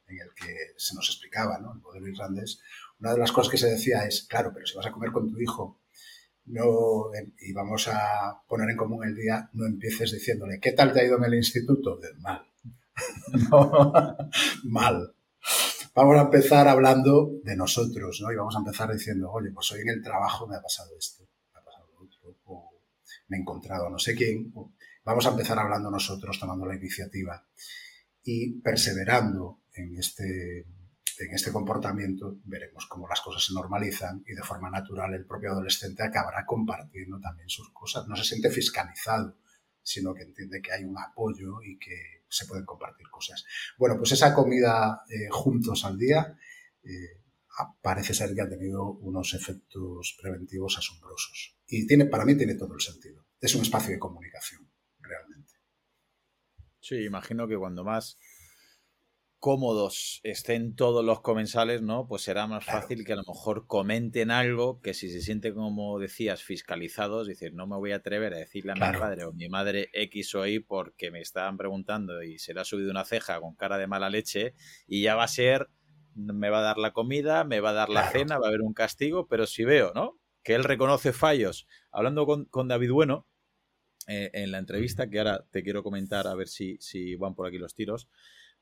en el que se nos explicaba ¿no? el modelo irlandés, una de las cosas que se decía es, claro, pero si vas a comer con tu hijo no, y vamos a poner en común el día, no empieces diciéndole, ¿qué tal te ha ido en el instituto? Mal. mal. Vamos a empezar hablando de nosotros, ¿no? Y vamos a empezar diciendo, oye, pues hoy en el trabajo me ha pasado esto, me ha pasado otro, o me he encontrado no sé quién. vamos a empezar hablando nosotros, tomando la iniciativa y perseverando en este en este comportamiento veremos cómo las cosas se normalizan y de forma natural el propio adolescente acabará compartiendo también sus cosas. No se siente fiscalizado, sino que entiende que hay un apoyo y que se pueden compartir cosas. Bueno, pues esa comida eh, juntos al día eh, parece ser que ha tenido unos efectos preventivos asombrosos. Y tiene, para mí tiene todo el sentido. Es un espacio de comunicación, realmente.
Sí, imagino que cuando más cómodos estén todos los comensales, ¿no? Pues será más fácil que a lo mejor comenten algo que si se sienten, como decías, fiscalizados, decir, no me voy a atrever a decirle a mi padre o mi madre X o Y porque me estaban preguntando y se le ha subido una ceja con cara de mala leche y ya va a ser, me va a dar la comida, me va a dar la cena, va a haber un castigo, pero si veo, ¿no? Que él reconoce fallos. Hablando con, con David Bueno, eh, en la entrevista, que ahora te quiero comentar a ver si, si van por aquí los tiros,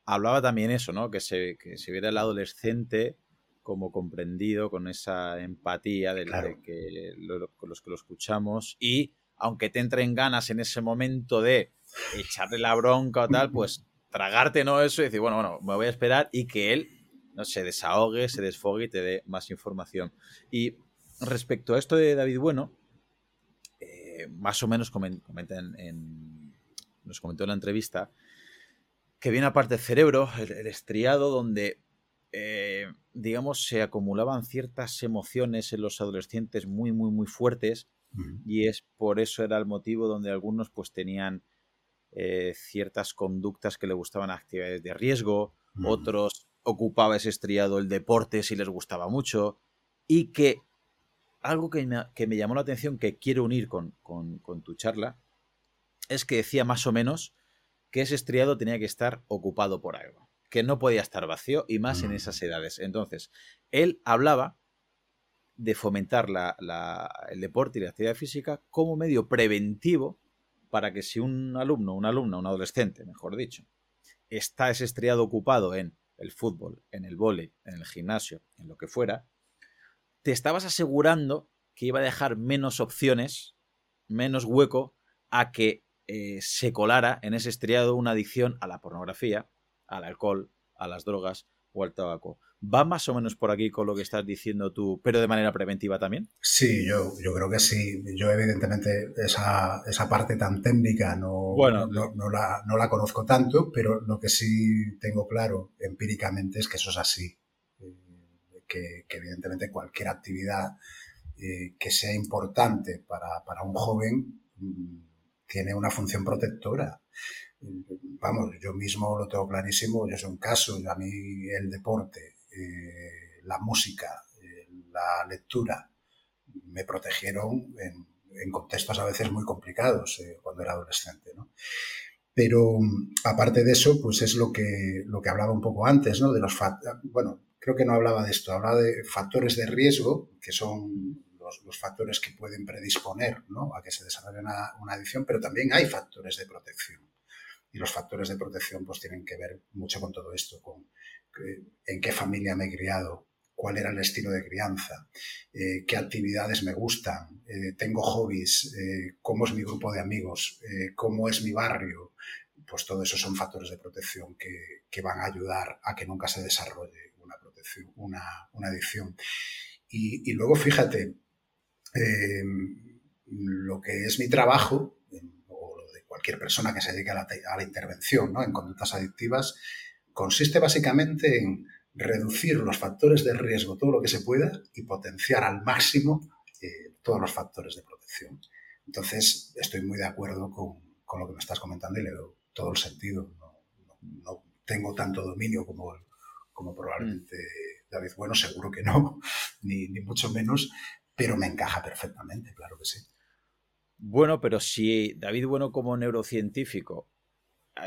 hablaba también eso, ¿no? Que se, que se viera el adolescente como comprendido, con esa empatía de, que con los que lo escuchamos y aunque te entren ganas en ese momento de echarle la bronca o tal, pues tragarte no eso y decir, bueno, bueno, me voy a esperar y que él no se desahogue, se desfogue y te dé más información. Y respecto a esto de David Bueno, eh, más o menos comenta en, nos comentó en la entrevista que viene aparte el cerebro, el, estriado, donde eh, digamos, se acumulaban ciertas emociones en los adolescentes muy, muy, muy fuertes y es por eso era el motivo donde algunos pues tenían eh, ciertas conductas que le gustaban actividades de riesgo, otros ocupaba ese estriado el deporte si les gustaba mucho y que algo que me, llamó la atención que quiero unir con, con tu charla es que decía más o menos que ese estriado tenía que estar ocupado por algo que no podía estar vacío y más en mm. esas edades. Entonces, él hablaba de fomentar el deporte y la actividad física como medio preventivo para que si un alumno, una alumna, un adolescente, mejor dicho, está ese estriado ocupado en el fútbol, en el vóley, en el gimnasio, en lo que fuera, te estabas asegurando que iba a dejar menos opciones, menos hueco a que eh, se colara en ese estriado una adicción a la pornografía, al alcohol, a las drogas o al tabaco. ¿Va más o menos por aquí con lo que estás diciendo tú, pero de manera preventiva también?
Sí, yo, yo creo que sí. Yo evidentemente esa, esa parte tan técnica no, no, la, no, la, conozco tanto, pero lo que sí tengo claro empíricamente es que eso es así. Eh, que, evidentemente cualquier actividad eh, que sea importante para, para un joven mm, tiene una función protectora vamos, yo mismo lo tengo clarísimo, yo soy un caso, a mí el deporte, eh, la música, eh, la lectura me protegieron en, contextos a veces muy complicados eh, cuando era adolescente, ¿no? Pero aparte de eso, pues es lo que, lo que hablaba un poco antes, ¿no? De los bueno, creo que no hablaba de esto, hablaba de factores de riesgo, que son los, factores que pueden predisponer ¿no? a que se desarrolle una, una adicción, pero también hay factores de protección. Y los factores de protección pues tienen que ver mucho con todo esto, con en qué familia me he criado, cuál era el estilo de crianza, eh, qué actividades me gustan, eh, tengo hobbies, eh, cómo es mi grupo de amigos, cómo es mi barrio. Pues todo eso son factores de protección que, van a ayudar a que nunca se desarrolle una protección, adicción. Y, luego, fíjate, lo que es mi trabajo, cualquier persona que se dedique a la, intervención ¿no? en conductas adictivas, consiste básicamente en reducir los factores de riesgo todo lo que se pueda y potenciar al máximo eh, todos los factores de protección. Entonces, estoy muy de acuerdo con, lo que me estás comentando y le doy todo el sentido. No, tengo tanto dominio como, como probablemente mm. David Bueno, seguro que no, ni, ni mucho menos, pero me encaja perfectamente, claro que sí.
Bueno, pero si David Bueno como neurocientífico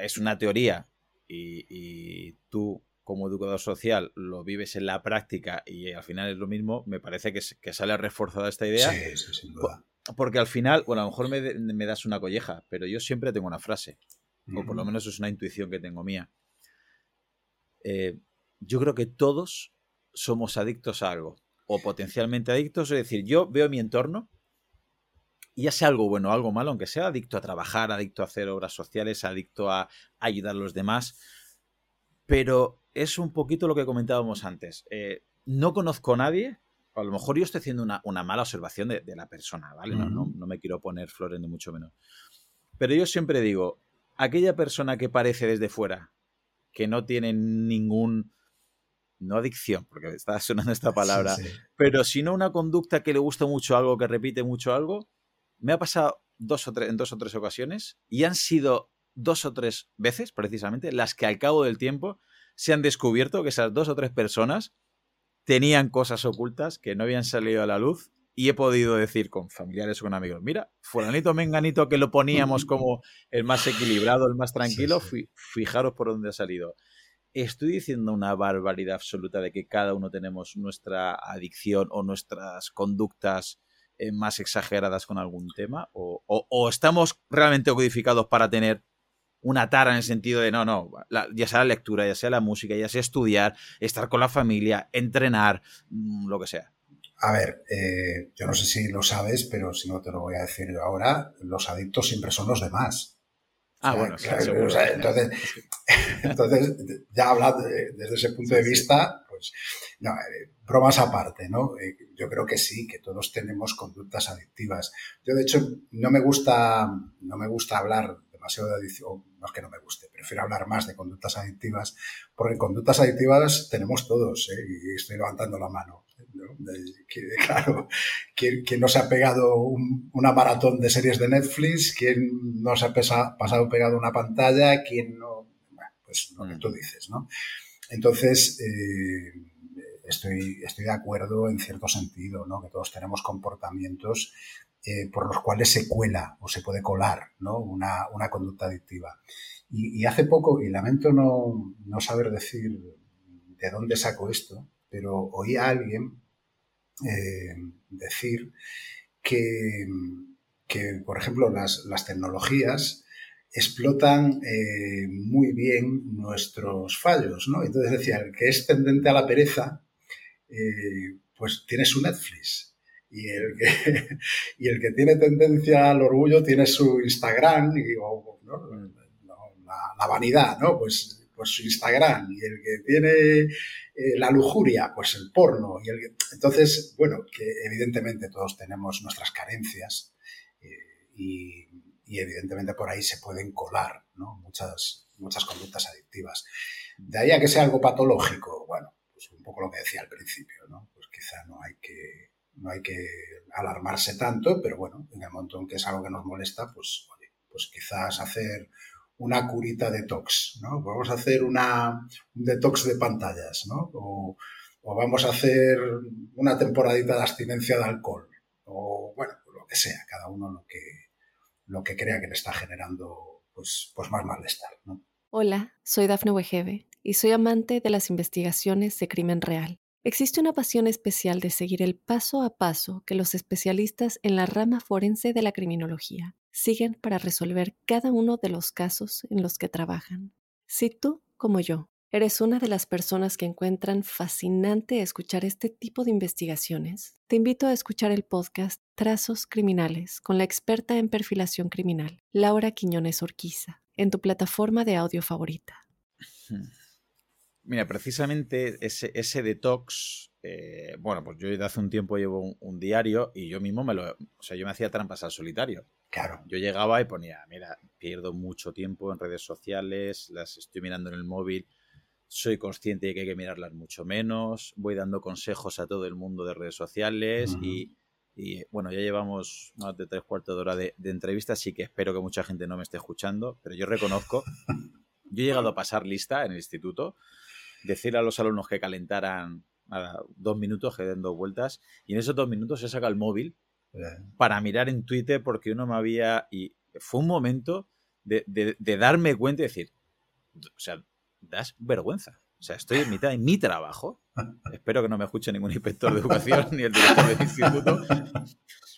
es una teoría y, tú como educador social lo vives en la práctica y al final es lo mismo, me parece que, sale reforzada esta idea.
Sí, sí, sin duda.
Porque al final, bueno, a lo mejor me, das una colleja, pero yo siempre tengo una frase, o por lo menos es una intuición que tengo mía. Eh, yo creo que todos somos adictos a algo, o potencialmente adictos, es decir, yo veo mi entorno ya sea algo bueno o algo malo, aunque sea adicto a trabajar, adicto a hacer obras sociales, adicto a ayudar a los demás, pero es un poquito lo que comentábamos antes. Eh, no conozco a nadie, a lo mejor yo estoy haciendo una, mala observación de, la persona, ¿vale? no, no, no me quiero poner flores ni mucho menos. Pero yo siempre digo, aquella persona que parece desde fuera, que no tiene ningún no adicción, porque está sonando esta palabra, pero sino una conducta que le gusta mucho algo, que repite mucho algo, me ha pasado dos o tres, en dos o tres ocasiones y han sido dos o tres veces, precisamente, las que al cabo del tiempo se han descubierto que esas dos o tres personas tenían cosas ocultas que no habían salido a la luz y he podido decir con familiares o con amigos, mira, fulanito menganito que lo poníamos como el más equilibrado, el más tranquilo, fijaros por dónde ha salido. Estoy diciendo una barbaridad absoluta de que cada uno tenemos nuestra adicción o nuestras conductas eh, más exageradas con algún tema? O, estamos realmente codificados para tener una tara en el sentido de, no, no, ya sea la lectura, ya sea la música, ya sea estudiar, estar con la familia, entrenar, mm, lo que sea?
A ver, eh, yo no sé si lo sabes, pero si no te lo voy a decir ahora, los adictos siempre son los demás.
Ah, bueno,
entonces, entonces, ya hablando desde ese punto de vista, pues, no, eh, bromas aparte, ¿no? Eh, yo creo que sí, que todos tenemos conductas adictivas. Yo, de hecho, no me gusta, no me gusta hablar demasiado de adicción, no es que no me guste, prefiero hablar más de conductas adictivas, porque conductas adictivas tenemos todos, ¿eh? y estoy levantando la mano. claro, ¿quién, no se ha pegado una maratón de series de Netflix? ¿Quién no se ha pasado pegado una pantalla? ¿Quién no? pues lo que mm. tú dices, ¿no? Entonces, eh, estoy, estoy de acuerdo en cierto sentido, ¿no? Que todos tenemos comportamientos eh, por los cuales se cuela o se puede colar, ¿no? Una, conducta adictiva. Y, hace poco, y lamento no, no saber decir de dónde saco esto, pero oí a alguien eh, decir que, que, por ejemplo, las, tecnologías explotan eh, muy bien nuestros fallos, ¿no? Entonces decía, el que es tendente a la pereza, eh, pues tiene su Netflix. Y el, que, y el que tiene tendencia al orgullo tiene su Instagram y, la, vanidad, ¿no? Pues, pues su Instagram. Y el que tiene eh, la lujuria, pues el porno. Y el, entonces, bueno, que evidentemente todos tenemos nuestras carencias eh, y, evidentemente por ahí se pueden colar muchas, muchas conductas adictivas. De ahí a que sea algo patológico, bueno, pues un poco lo que decía al principio, ¿no? Pues quizá no hay que, no hay que alarmarse tanto, pero bueno, en el momento en que es algo que nos molesta, pues, pues quizás hacer una curita detox, ¿no? Vamos a hacer una, un detox de pantallas, ¿no? O, vamos a hacer una temporadita de abstinencia de alcohol, o bueno, lo que sea, cada uno lo que, lo que crea que le está generando pues, pues más malestar, ¿no?
Hola, soy Dafne Wegebe y soy amante de las investigaciones de crimen real. Existe una pasión especial de seguir el paso a paso que los especialistas en la rama forense de la criminología siguen para resolver cada uno de los casos en los que trabajan. Si tú, como yo, eres una de las personas que encuentran fascinante escuchar este tipo de investigaciones, te invito a escuchar el podcast Trazos Criminales con la experta en perfilación criminal, Laura Quiñones Orquiza, en tu plataforma de audio favorita.
Mira, precisamente ese, detox, eh, bueno, pues yo desde hace un tiempo llevo un, diario y yo mismo me lo, o sea, yo me hacía trampas al solitario.
Claro.
Yo llegaba y ponía, mira, pierdo mucho tiempo en redes sociales, las estoy mirando en el móvil, soy consciente de que hay que mirarlas mucho menos, voy dando consejos a todo el mundo de redes sociales y, bueno, ya llevamos más de tres cuartos de hora de, de entrevista, así que espero que mucha gente no me esté escuchando, pero yo reconozco, yo he llegado a pasar lista en el instituto, decir a los alumnos que calentaran dos minutos, que den dos vueltas, y en esos dos minutos he sacado el móvil para mirar en Twitter porque uno me había... Y fue un momento de, darme cuenta y decir, o sea, das vergüenza. O sea, estoy en mitad de mi trabajo. Espero que no me escuche ningún inspector de educación ni el director del instituto.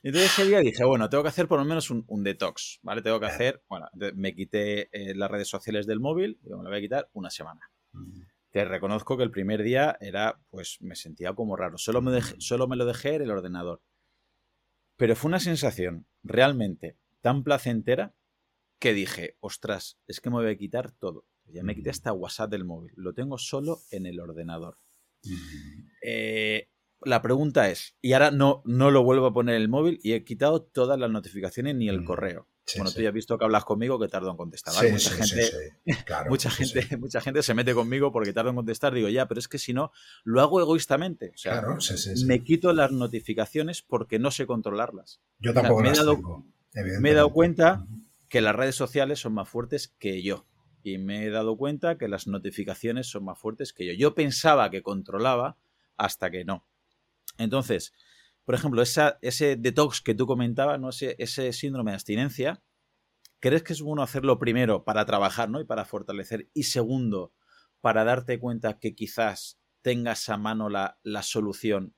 Entonces ese día dije, bueno, tengo que hacer por lo menos un, detox, ¿vale? Tengo que hacer, bueno, me quité eh, las redes sociales del móvil, y me lo voy a quitar una semana. Te reconozco que el primer día era, pues me sentía como raro. Solo me, solo me lo dejé en el ordenador. Pero fue una sensación realmente tan placentera que dije, ostras, es que me voy a quitar todo. Ya me quité hasta WhatsApp del móvil. Lo tengo solo en el ordenador. Eh, la pregunta es, y ahora no, no lo vuelvo a poner en el móvil y he quitado todas las notificaciones ni el correo bueno, tú ya has visto que hablas conmigo que tardo en contestar. mucha, gente, mucha, gente, mucha gente se mete conmigo porque tardo en contestar. Digo, ya, pero es que si no, lo hago egoístamente. O sea, me quito las notificaciones porque no sé controlarlas.
Yo tampoco
me, he dado, me he dado cuenta que las redes sociales son más fuertes que yo. Y me he dado cuenta que las notificaciones son más fuertes que yo. Yo pensaba que controlaba hasta que no. Entonces, por ejemplo, ese detox que tú comentabas, ¿no? ese, ese síndrome de abstinencia, ¿crees que es bueno hacerlo primero para trabajar ¿no? y para fortalecer? Y segundo, para darte cuenta que quizás tengas a mano la, solución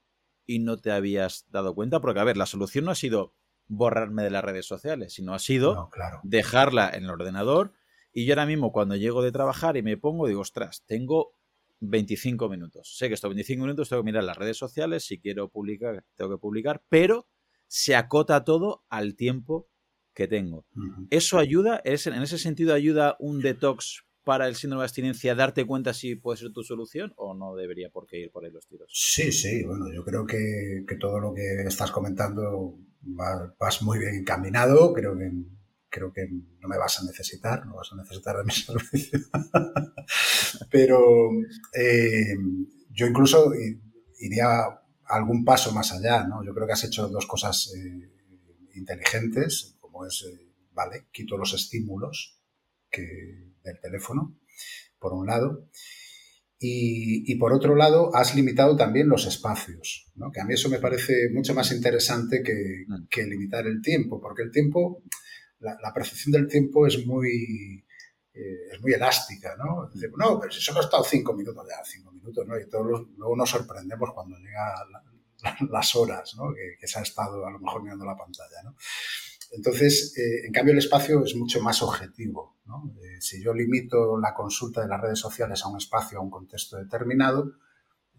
y no te habías dado cuenta? Porque, a ver, la solución no ha sido borrarme de las redes sociales, sino ha sido dejarla en el ordenador y yo ahora mismo cuando llego de trabajar y me pongo, digo, ostras, tengo 25 minutos. Sé que estos 25 minutos tengo que mirar las redes sociales, si quiero publicar, tengo que publicar, pero se acota todo al tiempo que tengo. ¿Eso ayuda? ¿Es, ¿En ese sentido ayuda un detox para el síndrome de abstinencia darte cuenta si puede ser tu solución o no debería por qué ir por ahí los tiros?
Sí, sí, bueno, yo creo que, todo lo que estás comentando vas muy bien encaminado, creo que creo que no me vas a necesitar, no vas a necesitar de mi servicio. Pero eh, yo incluso iría algún paso más allá, ¿no? Yo creo que has hecho dos cosas eh, inteligentes, como es, eh, vale, quito los estímulos del teléfono, por un lado, y, por otro lado, has limitado también los espacios, ¿no? que a mí eso me parece mucho más interesante que, mm. que limitar el tiempo, porque el tiempo la, percepción del tiempo es muy, eh, es muy elástica, ¿no? no, pero si solo ha estado cinco minutos, ya, cinco minutos, ¿no? Y todos luego nos sorprendemos cuando llegan las horas, ¿no? Que, se ha estado a lo mejor mirando la pantalla, ¿no? Entonces, eh, en cambio, el espacio es mucho más objetivo, ¿no? Eh, si yo limito la consulta de las redes sociales a un espacio, a un contexto determinado,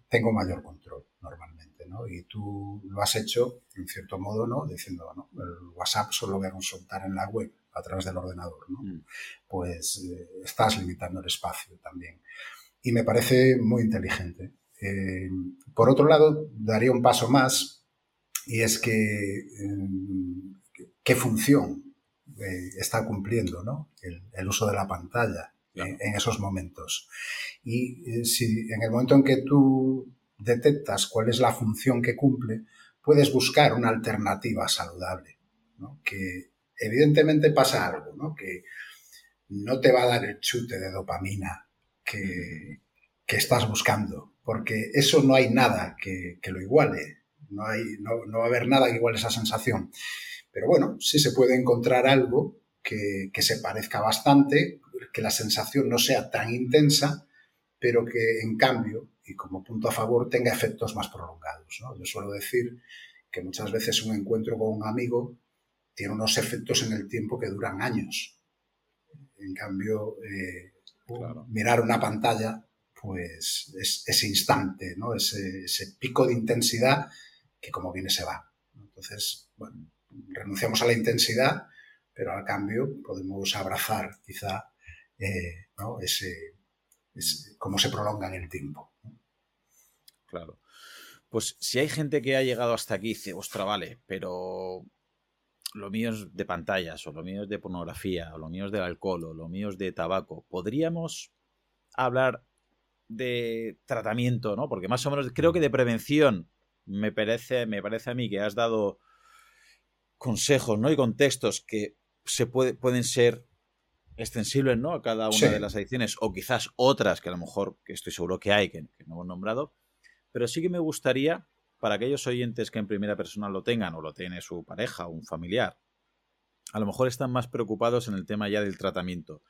tengo mayor control normalmente. Y tú lo has hecho, en cierto modo, ¿no? Diciendo, ¿no? El WhatsApp solo voy a consultar en la web a través del ordenador, ¿no? Mm. Pues eh, estás limitando el espacio también. Y me parece muy inteligente. Eh, por otro lado, daría un paso más y es que em, qué función eh, está cumpliendo ¿no? el, uso de la pantalla en, esos momentos. Y si en el momento en que tú detectas cuál es la función que cumple, puedes buscar una alternativa saludable, que evidentemente pasa algo, ¿no? que no te va a dar el chute de dopamina que, estás buscando, porque eso no hay nada que, lo iguale, no, hay, no, va a haber nada que iguale esa sensación. Pero bueno, sí se puede encontrar algo que, que se parezca bastante, que la sensación no sea tan intensa, pero que en cambio y como punto a favor tenga efectos más prolongados. ¿no? Yo suelo decir que muchas veces un encuentro con un amigo tiene unos efectos en el tiempo que duran años. En cambio, eh, mirar una pantalla, pues es ese instante, ¿no? Ese, pico de intensidad que como viene se va. Entonces, bueno, renunciamos a la intensidad, pero al cambio podemos abrazar quizá eh, ese, cómo se prolonga en el tiempo.
Claro. Pues si hay gente que ha llegado hasta aquí y dice, ostra, vale, pero lo mío es de pantallas, o lo mío es de pornografía, o lo mío es del alcohol, o lo mío es de tabaco, ¿podríamos hablar de tratamiento, ¿no? Porque más o menos creo que de prevención me parece, me parece a mí que has dado consejos, ¿no? Y contextos que se puede, pueden ser extensibles, ¿no? A cada una de las adicciones, o quizás otras que a lo mejor, que estoy seguro que hay, que, que no hemos nombrado, pero sí que me gustaría, para aquellos oyentes que en primera persona lo tengan o lo tiene su pareja o un familiar, a lo mejor están más preocupados en el tema ya del tratamiento.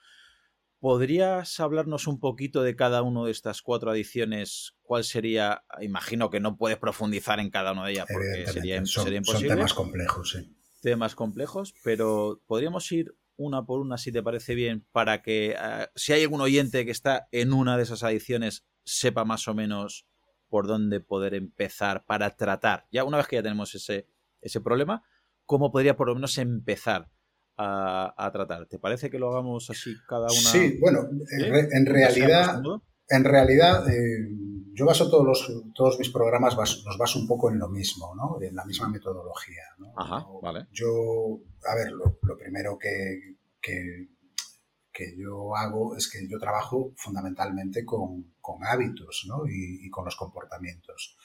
¿Podrías hablarnos un poquito de cada una de estas cuatro adiciones? ¿Cuál sería? Imagino que no puedes profundizar en cada una de ellas porque sería, imposible. Son
temas complejos, sí.
Temas complejos, pero podríamos ir una por una, si te parece bien, para que eh, si hay algún oyente que está en una de esas adiciones, sepa más o menos por dónde poder empezar para tratar. Ya una vez que ya tenemos ese, ese problema, ¿cómo podría por lo menos empezar a, tratar? ¿Te parece que lo hagamos así cada una?
Sí, bueno, en, realidad, en realidad eh, yo baso todos, los, todos mis programas, los baso un poco en lo mismo, ¿no? en la misma metodología.
Ajá, vale.
Yo, a ver, lo, primero que, que que yo hago es que yo trabajo fundamentalmente con, con hábitos ¿no? y, con los comportamientos.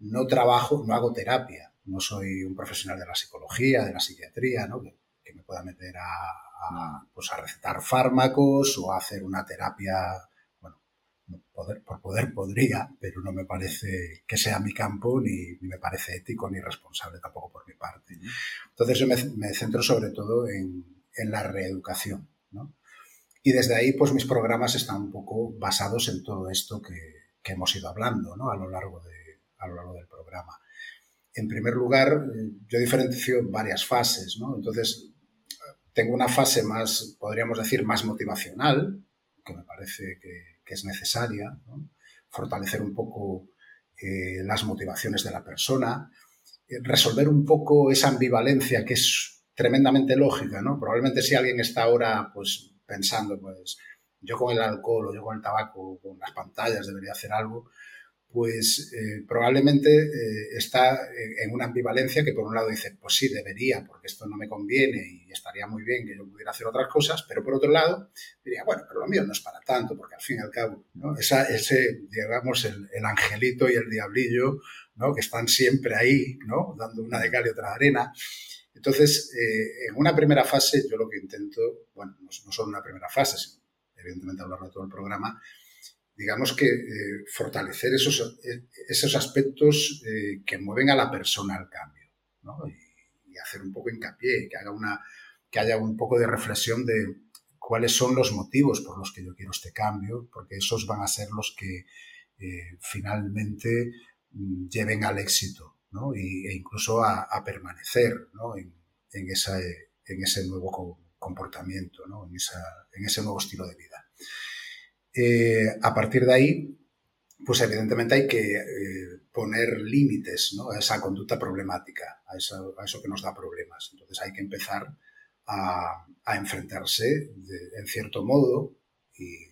No trabajo, no hago terapia, no soy un profesional de la psicología, de la psiquiatría, ¿no? que, me pueda meter a, pues a recetar fármacos o a hacer una terapia, bueno, poder, por poder podría, pero no me parece que sea mi campo, ni, me parece ético ni responsable tampoco por mi parte. Entonces yo me, me centro sobre todo en, en la reeducación. ¿no? Y desde ahí, pues mis programas están un poco basados en todo esto que, hemos ido hablando ¿no? a, lo largo de, a lo largo del programa. En primer lugar, yo diferencio varias fases, ¿no? Entonces, tengo una fase más, podríamos decir, más motivacional, que me parece que, es necesaria, fortalecer un poco eh, las motivaciones de la persona, eh, resolver un poco esa ambivalencia que es tremendamente lógica, ¿no? Probablemente si alguien está ahora, pues, pensando, pues, yo con el alcohol o yo con el tabaco, con las pantallas debería hacer algo, pues eh, probablemente eh, está en una ambivalencia que por un lado dice, pues sí, debería, porque esto no me conviene y estaría muy bien que yo pudiera hacer otras cosas, pero por otro lado diría, bueno, pero lo mío no es para tanto, porque al fin y al cabo, ¿no? Ese, digamos, el, angelito y el diablillo, ¿no? Que están siempre ahí, ¿no? Dando una de cal y otra de arena. Entonces, eh, en una primera fase, yo lo que intento, bueno, no, no solo una primera fase, sino evidentemente a lo largo de todo el programa, digamos que eh, fortalecer esos, eh, esos aspectos que mueven a la persona al cambio, ¿no? y, hacer un poco hincapié, que, haga una, que haya un poco de reflexión de cuáles son los motivos por los que yo quiero este cambio, porque esos van a ser los que finalmente mm, lleven al éxito e incluso a, permanecer en, ese nuevo comportamiento, en ese nuevo estilo de vida. Eh, a partir de ahí, pues evidentemente hay que eh, poner límites a esa conducta problemática, a eso, que nos da problemas. Entonces hay que empezar a, enfrentarse en cierto modo, y,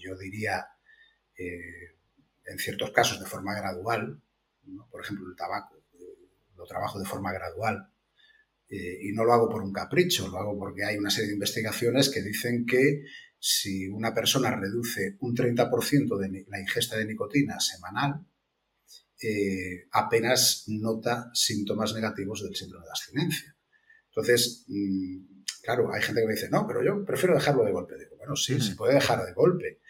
yo diría eh, en ciertos casos de forma gradual, por ejemplo el tabaco, lo trabajo de forma gradual, y no lo hago por un capricho, lo hago porque hay una serie de investigaciones que dicen que si una persona reduce un 30% de la ingesta de nicotina semanal, eh, apenas nota síntomas negativos del síndrome de abstinencia. Entonces, mm, claro, hay gente que me dice, no, pero yo prefiero dejarlo de golpe. Digo, bueno, sí, se puede dejar de golpe,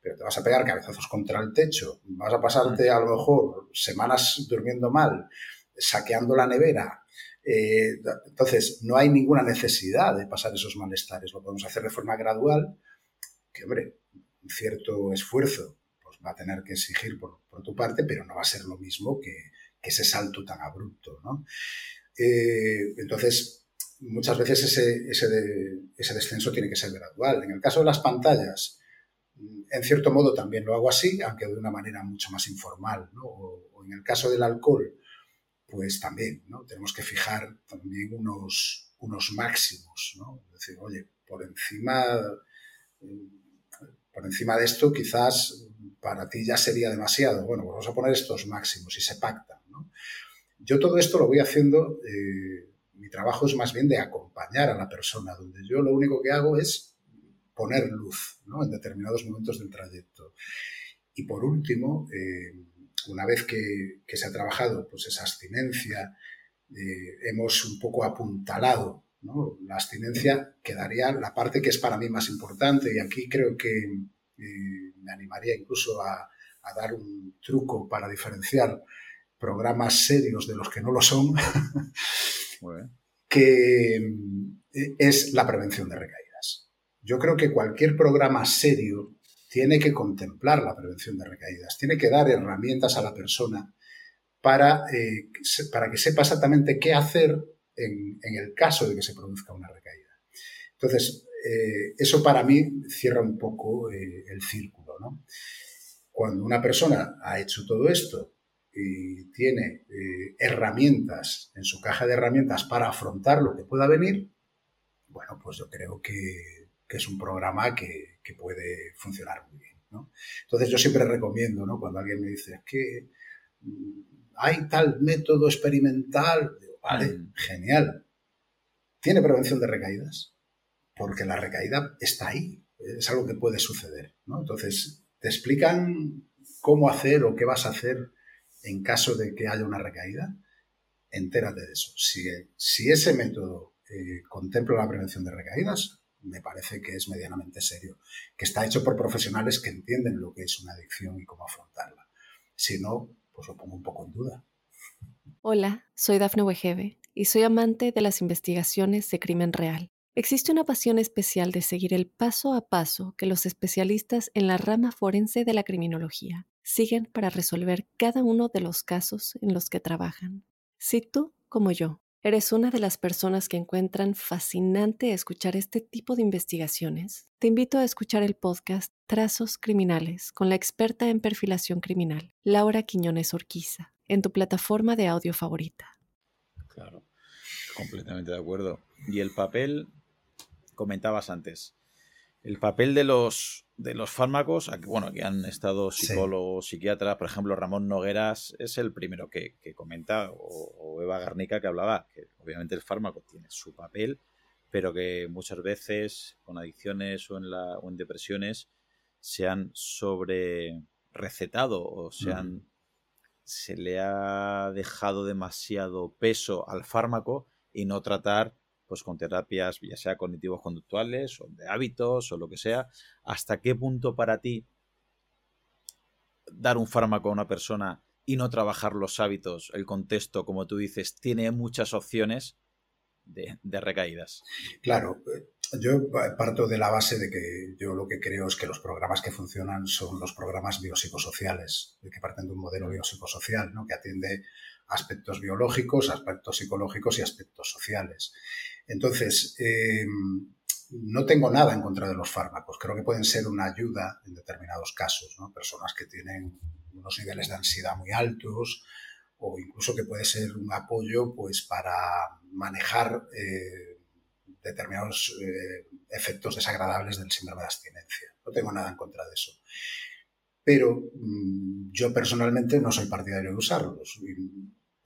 pero te vas a pegar cabezazos contra el techo, vas a pasarte a lo mejor semanas durmiendo mal, saqueando la nevera, eh, entonces, no hay ninguna necesidad de pasar esos malestares. Lo podemos hacer de forma gradual que, hombre, un cierto esfuerzo pues, va a tener que exigir por, tu parte, pero no va a ser lo mismo que, ese salto tan abrupto, ¿no? Eh, entonces, muchas veces ese, ese, descenso tiene que ser gradual. En el caso de las pantallas, en cierto modo también lo hago así, aunque de una manera mucho más informal, o, en el caso del alcohol, pues también. Tenemos que fijar también unos, unos máximos, ¿no? Es decir, oye, por encima por encima de esto quizás para ti ya sería demasiado. Bueno, pues vamos a poner estos máximos y se pactan. Yo todo esto lo voy haciendo, eh, mi trabajo es más bien de acompañar a la persona, donde yo lo único que hago es poner luz en determinados momentos del trayecto. Y por último, eh, una vez que, se ha trabajado pues esa abstinencia, eh, hemos un poco apuntalado la abstinencia quedaría la parte que es para mí más importante y aquí creo que eh, me animaría incluso a, dar un truco para diferenciar programas serios de los que no lo son, que es la prevención de recaídas. Yo creo que cualquier programa serio tiene que contemplar la prevención de recaídas, tiene que dar herramientas a la persona para, eh, para que sepa exactamente qué hacer en, el caso de que se produzca una recaída. Entonces, eh, eso para mí cierra un poco eh, el círculo. ¿no? Cuando una persona ha hecho todo esto y tiene herramientas en su caja de herramientas para afrontar lo que pueda venir, bueno, pues yo creo que, es un programa que, puede funcionar muy bien. ¿no? Entonces yo siempre recomiendo, ¿no? cuando alguien me dice, es que mm, hay tal método experimental, Vale, mm. genial. ¿Tiene prevención de recaídas? Porque la recaída está ahí, es algo que puede suceder. Entonces, te explican cómo hacer o qué vas a hacer en caso de que haya una recaída. Entérate de eso. Si, ese método eh, contempla la prevención de recaídas, me parece que es medianamente serio, que está hecho por profesionales que entienden lo que es una adicción y cómo afrontarla. Si no, pues lo pongo un poco en duda.
Hola, soy Dafne Wegebe y soy amante de las investigaciones de crimen real. Existe una pasión especial de seguir el paso a paso que los especialistas en la rama forense de la criminología siguen para resolver cada uno de los casos en los que trabajan. Si tú, como yo, eres una de las personas que encuentran fascinante escuchar este tipo de investigaciones, te invito a escuchar el podcast Trazos Criminales con la experta en perfilación criminal, Laura Quiñones Orquiza, en tu plataforma de audio favorita.
Claro, completamente de acuerdo. Y el papel, comentabas antes, el papel de los, de los fármacos, bueno, que han estado psicólogos, psiquiatras, por ejemplo, Ramón Nogueras es el primero que, comenta, o, Eva Garnica que hablaba, que obviamente el fármaco tiene su papel, pero que muchas veces con adicciones o en, la, o en depresiones se han sobre recetado o se, han, se le ha dejado demasiado peso al fármaco y no tratar pues con terapias ya sea cognitivos conductuales o de hábitos o lo que sea, hasta qué punto para ti dar un fármaco a una persona y no trabajar los hábitos, el contexto, como tú dices, tiene muchas opciones de, recaídas.
Claro, eh, yo parto de la base de que yo lo que creo es que los programas que funcionan son los programas biopsicosociales, de que parten de un modelo biopsicosocial, ¿no? que atiende aspectos biológicos, aspectos psicológicos y aspectos sociales. Entonces, em, no tengo nada en contra de los fármacos. Creo que pueden ser una ayuda en determinados casos, ¿no? Personas que tienen unos niveles de ansiedad muy altos o incluso que puede ser un apoyo pues, para manejar eh, determinados eh, efectos desagradables del síndrome de abstinencia. No tengo nada en contra de eso. Pero mm, yo personalmente no soy partidario de usarlos.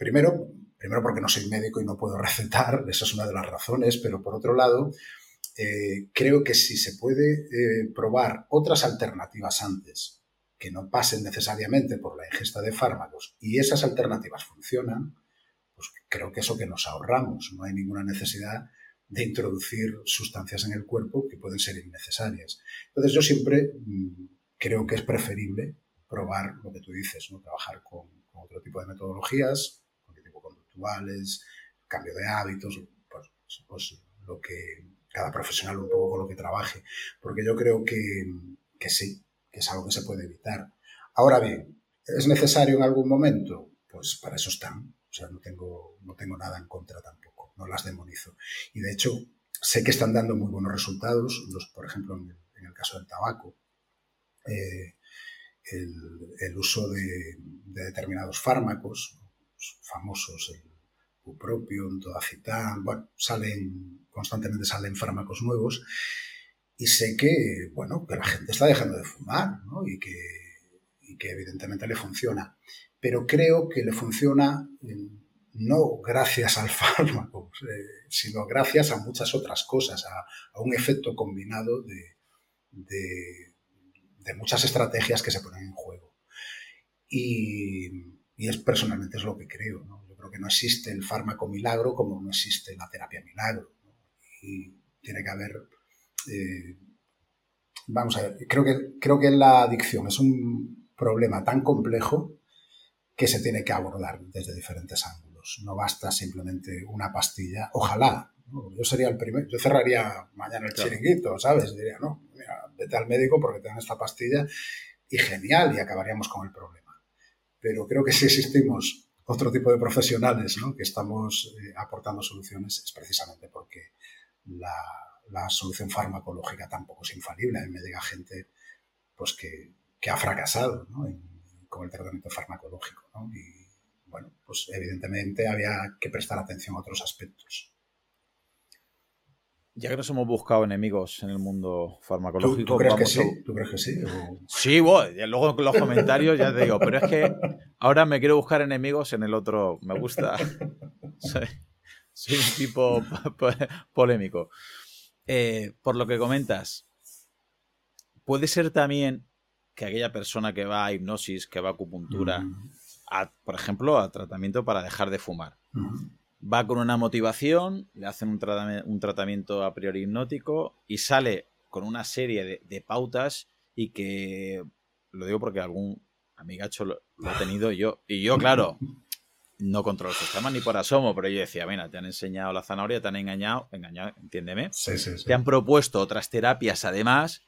Primero, primero porque no soy médico y no puedo recetar, esa es una de las razones, pero por otro lado, eh, creo que si se puede eh, probar otras alternativas antes, que no pasen necesariamente por la ingesta de fármacos, y esas alternativas funcionan, pues creo que eso que nos ahorramos, no hay ninguna necesidad de introducir sustancias en el cuerpo que pueden ser innecesarias. Entonces yo siempre mm, creo que es preferible probar lo que tú dices, trabajar con otro tipo de metodologías, cambio de hábitos, pues, pues, lo que cada profesional un poco con lo que trabaje, porque yo creo que, que sí, que es algo que se puede evitar. Ahora bien, ¿es necesario en algún momento? Pues para eso están. O sea, no tengo, no tengo nada en contra tampoco, no las demonizo. Y de hecho, sé que están dando muy buenos resultados, por ejemplo, en el, caso del tabaco. Eh, el, uso de, determinados fármacos, famosos, el bupropion, todacitán, bueno, salen, constantemente salen fármacos nuevos y sé que, bueno, que la gente está dejando de fumar. Y que, evidentemente le funciona. Pero creo que le funciona no gracias al fármaco, eh, sino gracias a muchas otras cosas, a, un efecto combinado de, de, de, muchas estrategias que se ponen en juego. Y, y es personalmente es lo que creo. ¿no? Yo creo que no existe el fármaco milagro como no existe la terapia milagro. Y tiene que haber... Eh, vamos a ver, creo que, creo que la adicción es un problema tan complejo que se tiene que abordar desde diferentes ángulos. No basta simplemente una pastilla. Ojalá. Yo sería el primero. Yo cerraría mañana el chiringuito, ¿sabes? Diría, no, mira, vete al médico porque te dan esta pastilla y genial y acabaríamos con el problema pero creo que si existimos otro tipo de profesionales que estamos eh, aportando soluciones es precisamente porque la, solución farmacológica tampoco es infalible. A mí me diga gente pues, que, ha fracasado con el tratamiento farmacológico. Y bueno, pues evidentemente había que prestar atención a otros aspectos.
Ya que nos hemos buscado enemigos en el mundo farmacológico.
¿Tú, crees, que sí? ¿Tú crees que sí?
Sí, bueno, luego en los comentarios ya te digo, pero es que ahora me quiero buscar enemigos en el otro. Me gusta. Soy, un tipo polémico. Eh, por lo que comentas, puede ser también que aquella persona que va a hipnosis, que va a acupuntura, por ejemplo, a tratamiento para dejar de fumar va con una motivación, le hacen un, tratamiento a priori hipnótico y sale con una serie de, pautas y que, lo digo porque algún amigacho lo, ha tenido yo, y yo, claro, no controlo el sistema ni por asomo, pero yo decía, mira, te han enseñado la zanahoria, te han engañado, engañado, entiéndeme, te han propuesto otras terapias además,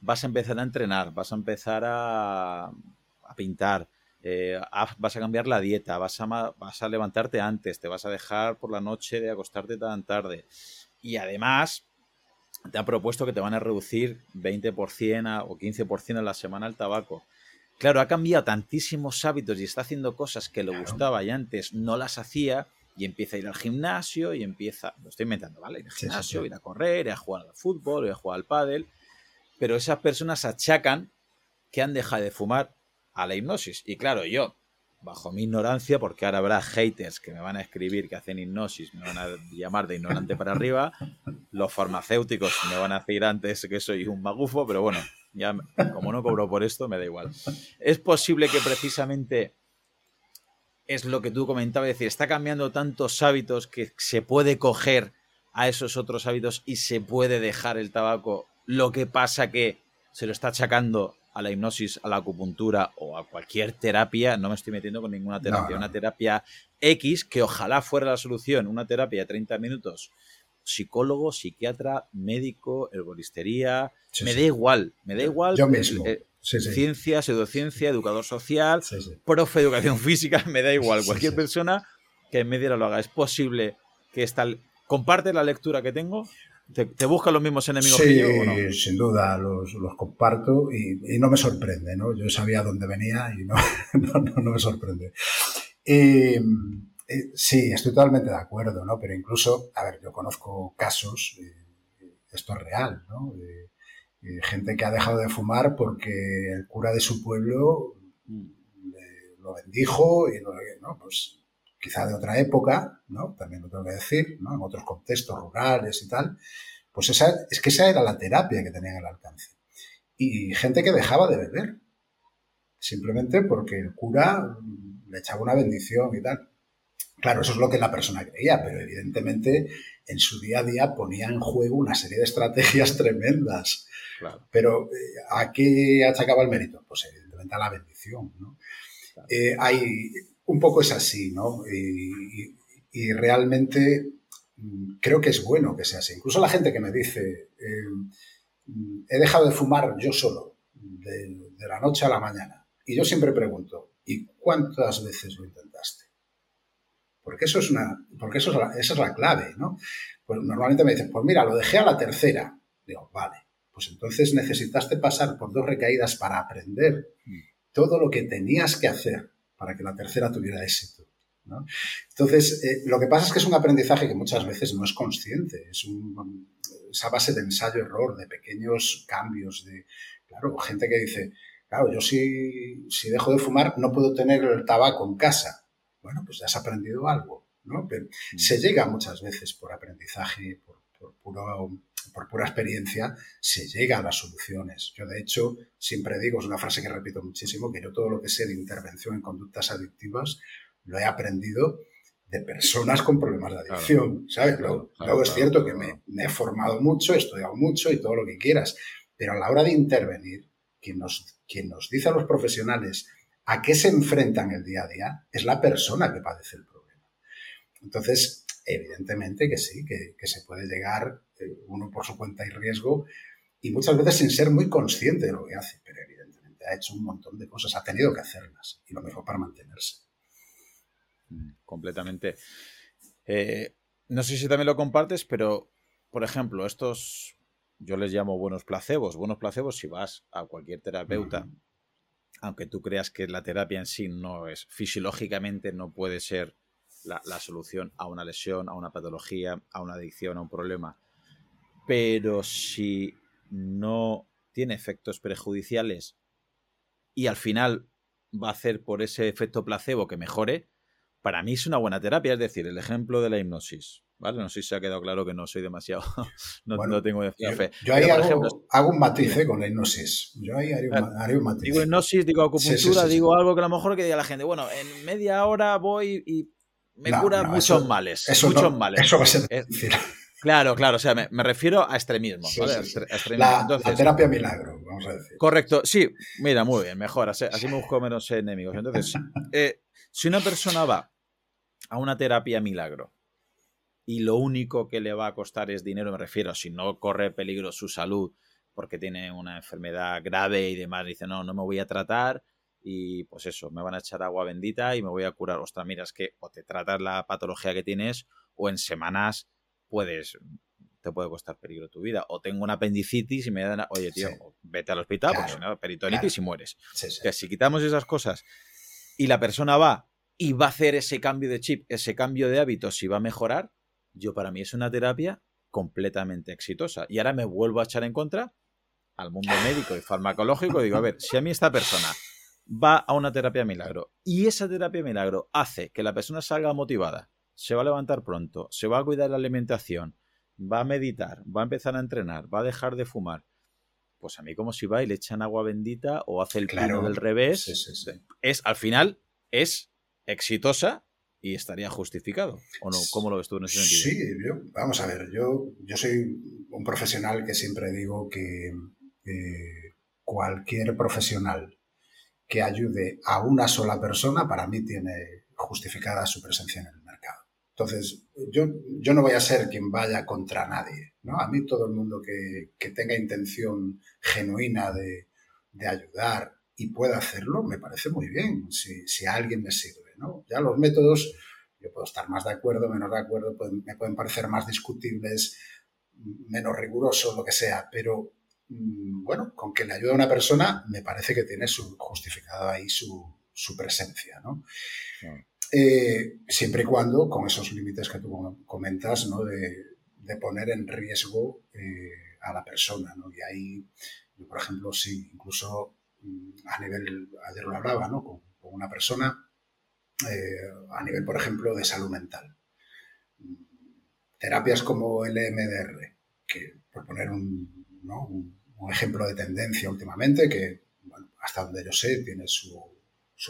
vas a empezar a entrenar, vas a empezar a, a pintar, eh, vas a cambiar la dieta, vas a, vas a levantarte antes, te vas a dejar por la noche de acostarte tan tarde. Y además, te han propuesto que te van a reducir 20% o 15% a la semana el tabaco. Claro, ha cambiado tantísimos hábitos y está haciendo cosas que le gustaba y antes no las hacía y empieza a ir al gimnasio y empieza, lo estoy inventando, ¿vale? Ir al gimnasio, ir a correr, ir a jugar al fútbol, ir a jugar al pádel, pero esas personas achacan que han dejado de fumar a la hipnosis. Y claro, yo, bajo mi ignorancia, porque ahora habrá haters que me van a escribir que hacen hipnosis, me van a llamar de ignorante para arriba, los farmacéuticos me van a decir antes que soy un magufo, pero bueno, ya como no cobro por esto, me da igual. Es posible que precisamente es lo que tú comentabas, es decir, está cambiando tantos hábitos que se puede coger a esos otros hábitos y se puede dejar el tabaco. Lo que pasa que se lo está achacando a la hipnosis, a la acupuntura o a cualquier terapia, no me estoy metiendo con ninguna terapia, una terapia X que ojalá fuera la solución, una terapia de 30 minutos, psicólogo, psiquiatra, médico, herboristería, me da igual, me da igual.
Yo mismo.
Eh, ciencia, pseudociencia, educador social, profe de educación física, me da igual, cualquier persona que en media lo haga. Es posible que esta comparte la lectura que tengo ¿Te, buscan los mismos enemigos que yo? ¿o no?
sin duda, los, comparto y, no me sorprende, ¿no? Yo sabía dónde venía y no, no, me sorprende. Eh, sí, estoy totalmente de acuerdo, ¿no? Pero incluso, a ver, yo conozco casos, esto es real, ¿no? gente que ha dejado de fumar porque el cura de su pueblo mm. lo bendijo y ¿no? Pues quizá de otra época, ¿no? También lo tengo que decir, ¿no? En otros contextos rurales y tal, pues esa, es que esa era la terapia que tenían al alcance. Y gente que dejaba de beber, simplemente porque el cura le echaba una bendición y tal. Claro, eso es lo que la persona creía, pero evidentemente en su día a día ponía en juego una serie de estrategias tremendas. Pero eh, ¿a qué achacaba el mérito? Pues evidentemente a la bendición. ¿no? Eh, hay, un poco es así, ¿no? Y, realmente mm, creo que es bueno que sea así. Incluso la gente que me dice, eh, he dejado de fumar yo solo, de, la noche a la mañana. Y yo siempre pregunto, ¿y cuántas veces lo intentaste? Porque eso es una, porque eso es la, esa es la clave, ¿no? Pues normalmente me dicen, pues mira, lo dejé a la tercera. Digo, vale, pues entonces necesitaste pasar por dos recaídas para aprender mm. todo lo que tenías que hacer para que la tercera tuviera éxito. Entonces, eh, lo que pasa es que es un aprendizaje que muchas veces no es consciente, es esa base de ensayo-error, de pequeños cambios, de, claro, gente que dice, claro, yo si, si dejo de fumar no puedo tener el tabaco en casa. Bueno, pues ya has aprendido algo, ¿no? Pero mm. se llega muchas veces por aprendizaje, por, por puro por pura experiencia, se llega a las soluciones. Yo, de hecho, siempre digo, es una frase que repito muchísimo, que yo todo lo que sé de intervención en conductas adictivas lo he aprendido de personas con problemas de adicción, ¿sabes? luego, es cierto que me, he formado mucho, he estudiado mucho y todo lo que quieras, pero a la hora de intervenir, quien nos, quien nos dice a los profesionales a qué se enfrentan el día a día es la persona que padece el problema. Entonces, evidentemente que sí, que, se puede llegar eh, uno por su cuenta y riesgo y muchas veces sin ser muy consciente de lo que hace, pero evidentemente ha hecho un montón de cosas, ha tenido que hacerlas y lo mejor para mantenerse.
Mm, completamente. Eh, no sé si también lo compartes, pero por ejemplo, estos yo les llamo buenos placebos. Buenos placebos si vas a cualquier terapeuta, aunque tú creas que la terapia en sí no es, fisiológicamente no puede ser la, solución a una lesión, a una patología, a una adicción, a un problema. Pero si no tiene efectos perjudiciales y al final va a hacer por ese efecto placebo que mejore, para mí es una buena terapia. Es decir, el ejemplo de la hipnosis. ¿Vale? No sé si se ha quedado claro que no soy demasiado. no, tengo demasiada fe.
Yo ahí hago, un matiz eh, con la hipnosis. Yo ahí haría un, matiz.
Digo hipnosis, digo acupuntura, digo algo que a lo mejor que diga la gente, bueno, en media hora voy y me cura muchos males. muchos males.
Eso va a ser eh,
Claro, claro, o sea, me, refiero a extremismo.
La, terapia milagro, vamos a decir.
Correcto, sí, mira, muy bien, mejor, así, me busco menos enemigos. Entonces, eh, si una persona va a una terapia milagro y lo único que le va a costar es dinero, me refiero, si no corre peligro su salud porque tiene una enfermedad grave y demás, dice, no, no me voy a tratar y pues eso, me van a echar agua bendita y me voy a curar. Ostras, mira, es que o te tratas la patología que tienes o en semanas puedes te puede costar peligro tu vida. O tengo una apendicitis y me dan, oye, tío, vete al hospital porque si no, peritonitis y mueres. que si quitamos esas cosas y la persona va y va a hacer ese cambio de chip, ese cambio de hábitos y va a mejorar, yo para mí es una terapia completamente exitosa. Y ahora me vuelvo a echar en contra al mundo médico y farmacológico y digo, a ver, si a mí esta persona va a una terapia milagro y esa terapia milagro hace que la persona salga motivada, se va a levantar pronto, se va a cuidar la alimentación, va a meditar, va a empezar a entrenar, va a dejar de fumar, pues a mí como si va y le echan agua bendita o hace el claro. del revés, es al final es exitosa y estaría justificado. ¿O no? ¿Cómo lo ves tú en ese sentido?
Sí, yo, vamos a ver, yo, yo soy un profesional que siempre digo que eh, cualquier profesional que ayude a una sola persona, para mí tiene justificada su presencia en el mercado. Entonces, yo, yo no voy a ser quien vaya contra nadie. ¿no? A mí todo el mundo que, que tenga intención genuina de, de, ayudar y pueda hacerlo, me parece muy bien, si, si a alguien me sirve. ¿no? Ya los métodos, yo puedo estar más de acuerdo, menos de acuerdo, me pueden parecer más discutibles, menos rigurosos, lo que sea, pero bueno, con que le ayude a una persona, me parece que tiene su, justificado ahí su, presencia, ¿no? Eh, siempre y cuando, con esos límites que tú comentas, ¿no? De, poner en riesgo eh, a la persona, ¿no? Y ahí, yo, por ejemplo, sí, incluso mm, a nivel, ayer lo hablaba, ¿no? Con, una persona, eh, a nivel, por ejemplo, de salud mental. Mm, terapias como el EMDR, que por poner un, ¿no? un ejemplo de tendencia últimamente que, hasta donde yo sé, tiene su,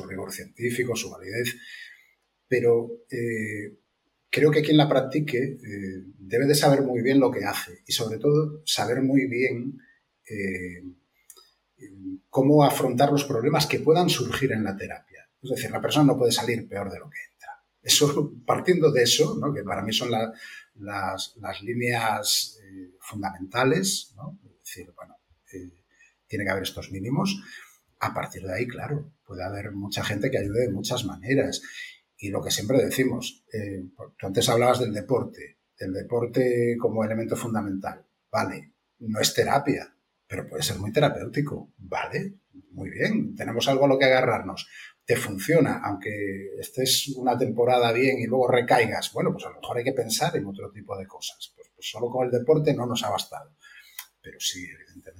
rigor científico, su validez, pero eh, creo que quien la practique eh, debe de saber muy bien lo que hace y sobre todo saber muy bien eh, cómo afrontar los problemas que puedan surgir en la terapia. Es decir, la persona no puede salir peor de lo que entra. Eso, partiendo de eso, que para mí son las, líneas fundamentales, es decir, bueno, tiene que haber estos mínimos. A partir de ahí, claro, puede haber mucha gente que ayude de muchas maneras. Y lo que siempre decimos, eh, tú antes hablabas del deporte, del deporte como elemento fundamental. Vale, no es terapia, pero puede ser muy terapéutico. Vale, muy bien, tenemos algo a lo que agarrarnos. Te funciona, aunque estés una temporada bien y luego recaigas. Bueno, pues a lo mejor hay que pensar en otro tipo de cosas. Pues, pues solo con el deporte no nos ha bastado. Pero sí, evidentemente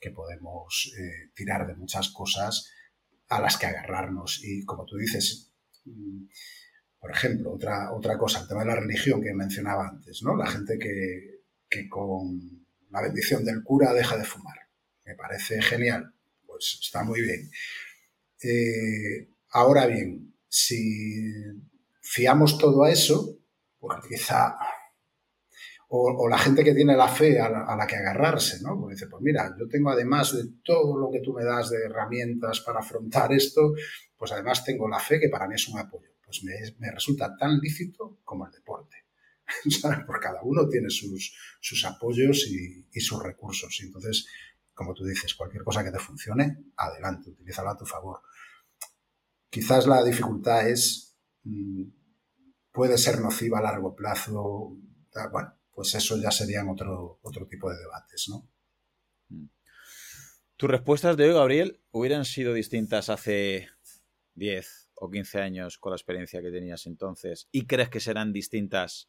que podemos eh, tirar de muchas cosas a las que agarrarnos. Y como tú dices, mm, por ejemplo, otra, otra cosa, el tema de la religión que mencionaba antes, ¿no? La gente que, con la bendición del cura deja de fumar. Me parece genial. Pues está muy bien. Eh, ahora bien, si fiamos todo a eso, pues quizá o, la gente que tiene la fe a la, que agarrarse, ¿no? Porque dice, pues mira, yo tengo además de todo lo que tú me das de herramientas para afrontar esto, pues además tengo la fe que para mí es un apoyo. Pues me, resulta tan lícito como el deporte. Porque cada uno tiene sus, sus apoyos y, sus recursos. Y entonces, como tú dices, cualquier cosa que te funcione, adelante, utilízala a tu favor. Quizás la dificultad es, mm, puede ser nociva a largo plazo, bueno, pues eso ya serían otro, otro tipo de debates, ¿no? Mm.
Tus respuestas de hoy, Gabriel, hubieran sido distintas hace 10 o 15 años con la experiencia que tenías entonces y crees que serán distintas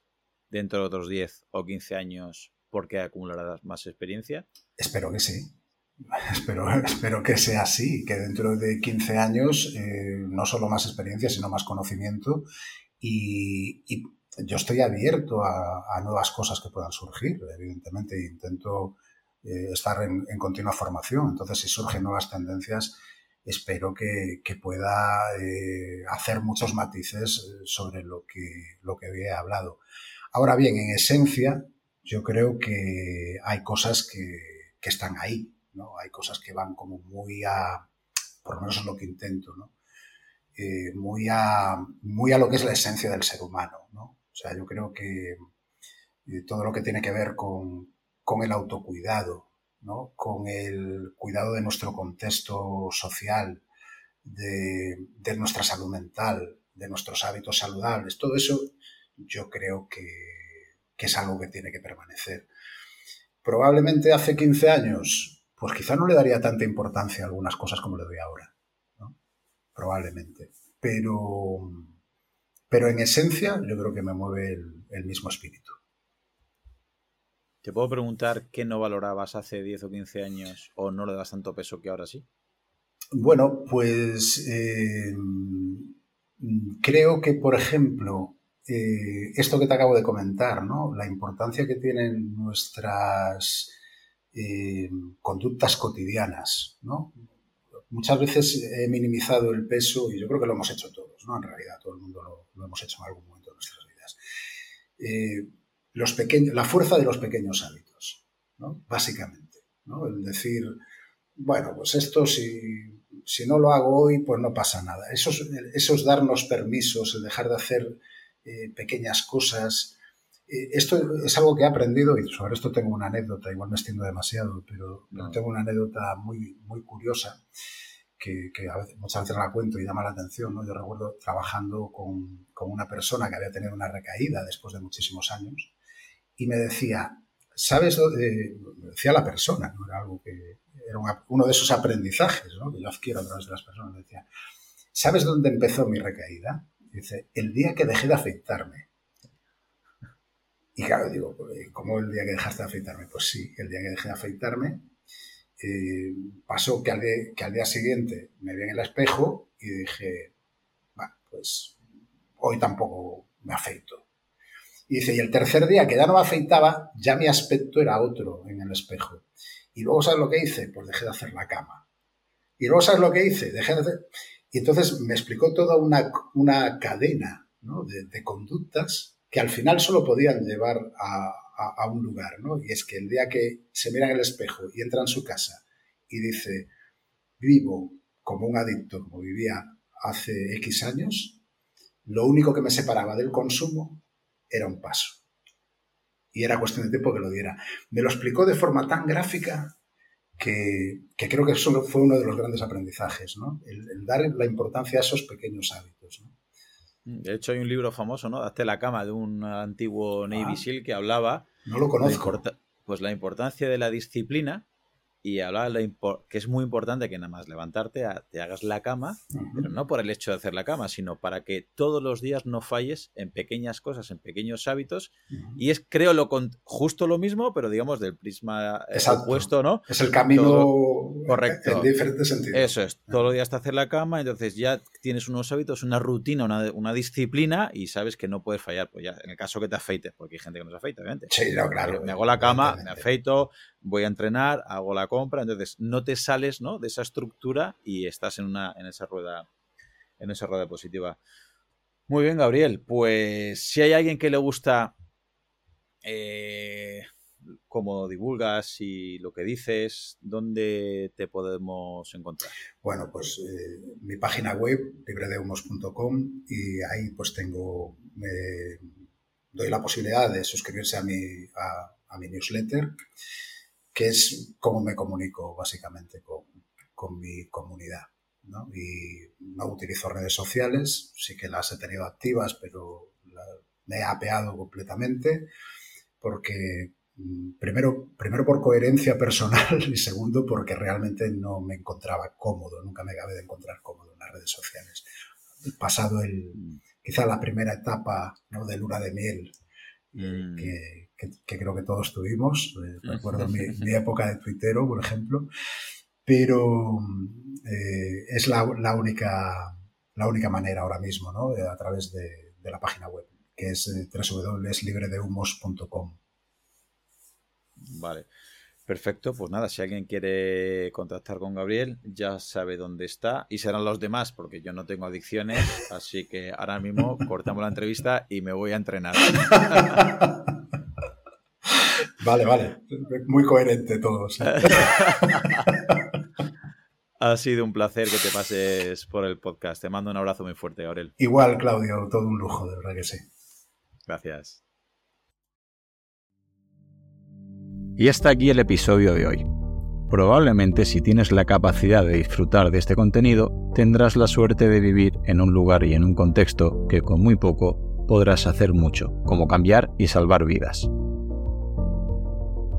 dentro de otros 10 o 15 años porque acumularás más experiencia?
Espero que sí. Espero, espero que sea así, que dentro de 15 años eh, no solo más experiencia, sino más conocimiento y, y yo estoy abierto a, nuevas cosas que puedan surgir, evidentemente, intento eh, estar en, continua formación. Entonces, si surgen nuevas tendencias, espero que, pueda eh, hacer muchos matices eh, sobre lo que, lo que he hablado. Ahora bien, en esencia, yo creo que hay cosas que, están ahí, ¿no? Hay cosas que van como muy a, por lo menos es lo que intento, ¿no? muy, a, muy a lo que es la esencia del ser humano, ¿no? Sea, yo creo que eh, todo lo que tiene que ver con, el autocuidado, ¿no? con el cuidado de nuestro contexto social, de, nuestra salud mental, de nuestros hábitos saludables, todo eso yo creo que, que es algo que tiene que permanecer. Probablemente hace 15 años, pues quizá no le daría tanta importancia a algunas cosas como le doy ahora. Probablemente. Pero, pero en esencia yo creo que me mueve el, mismo espíritu.
¿Te puedo preguntar qué no valorabas hace 10 o 15 años o no le das tanto peso que ahora sí?
Bueno, pues eh, creo que, por ejemplo, eh, esto que te acabo de comentar, ¿no? La importancia que tienen nuestras eh, conductas cotidianas, ¿no? Muchas veces he minimizado el peso y yo creo que lo hemos hecho todos, ¿no? En realidad, todo el mundo lo, hemos hecho en algún momento de nuestras vidas. Eh, los pequeños, la fuerza de los pequeños hábitos, ¿no? Básicamente, ¿no? El decir, bueno, pues esto si, si no lo hago hoy, pues no pasa nada. Esos, esos darnos permisos, el dejar de hacer eh, pequeñas cosas. Eh, esto es algo que he aprendido y sobre esto tengo una anécdota, igual me extiendo demasiado, pero, tengo una anécdota muy, muy curiosa que, muchas veces la cuento y llama la atención. ¿no? Yo recuerdo trabajando con, con, una persona que había tenido una recaída después de muchísimos años y me decía, ¿sabes? me decía la persona, ¿no? era algo que era uno de esos aprendizajes ¿no? que yo adquiero a través de las personas. Decía, ¿sabes dónde empezó mi recaída? Dice, el día que dejé de afeitarme. Y claro, digo, ¿cómo el día que dejaste de afeitarme? Pues sí, el día que dejé de afeitarme, eh, pasó que al, día, que al, día, siguiente me vi en el espejo y dije, pues hoy tampoco me afeito. Y dice, y el tercer día que ya no me afeitaba, ya mi aspecto era otro en el espejo. Y luego, ¿sabes lo que hice? Pues dejé de hacer la cama. Y luego, ¿sabes lo que hice? Dejé de hacer... Y entonces me explicó toda una, una cadena de, conductas que al final solo podían llevar a, un lugar, ¿no? Y es que el día que se mira en el espejo y entra en su casa y dice, vivo como un adicto, como vivía hace X años, lo único que me separaba del consumo era un paso. Y era cuestión de tiempo que lo diera. Me lo explicó de forma tan gráfica que, creo que eso fue uno de los grandes aprendizajes, ¿no? El, dar la importancia a esos pequeños hábitos. ¿no?
De hecho, hay un libro famoso, ¿no? Hazte la cama de un antiguo Navy ah. SEAL que hablaba.
No lo conozco.
pues la importancia de la disciplina y hablaba de que es muy importante que nada más levantarte, te hagas la cama, pero no por el hecho de hacer la cama, sino para que todos los días no falles en pequeñas cosas, en pequeños hábitos. Y es, creo, lo justo lo mismo, pero digamos del prisma eh, opuesto, ¿no?
Es el camino
correcto.
En diferentes sentidos.
Eso es, todos los días te hacer la cama, entonces ya tienes unos hábitos, una rutina, una, una, disciplina y sabes que no puedes fallar. Pues ya, en el caso que te afeites, porque hay gente que no se afeita, obviamente.
Sí, claro.
Me hago la cama, me afeito, voy a entrenar, hago la compra, entonces no te sales ¿no? de esa estructura y estás en, una, en, esa rueda, en esa rueda positiva. Muy bien, Gabriel. Pues si hay alguien que le gusta eh, cómo divulgas y lo que dices, ¿dónde te podemos encontrar?
Bueno, pues eh, mi página web, libredehumos.com, y ahí pues tengo, doy la posibilidad de suscribirse a mi, a mi newsletter que es cómo me comunico básicamente con, mi comunidad. ¿no? Y no utilizo redes sociales, sí que las he tenido activas, pero me he apeado completamente porque mm, primero, primero por coherencia personal y segundo porque realmente no me encontraba cómodo, nunca me acabé de encontrar cómodo en las redes sociales. Pasado el, quizá la primera etapa ¿no? de luna de miel, mm. que, que, creo que todos tuvimos. Eh, recuerdo mi, época de tuitero, por ejemplo. Pero eh, es la, única, la única manera ahora mismo, ¿no? a través de, la página web, que es eh, www.libredehumos.com.
Vale. Perfecto, pues nada, si alguien quiere contactar con Gabriel, ya sabe dónde está y serán los demás, porque yo no tengo adicciones, así que ahora mismo cortamos la entrevista y me voy a entrenar.
Vale, vale. Muy coherente todos.
ha sido un placer que te pases por el podcast. Te mando un abrazo muy fuerte, Aurel.
Igual, Claudio, todo un lujo, de verdad que sí.
Gracias. Y hasta aquí el episodio de hoy. Probablemente si tienes la capacidad de disfrutar de este contenido, tendrás la suerte de vivir en un lugar y en un contexto que con muy poco podrás hacer mucho, como cambiar y salvar vidas.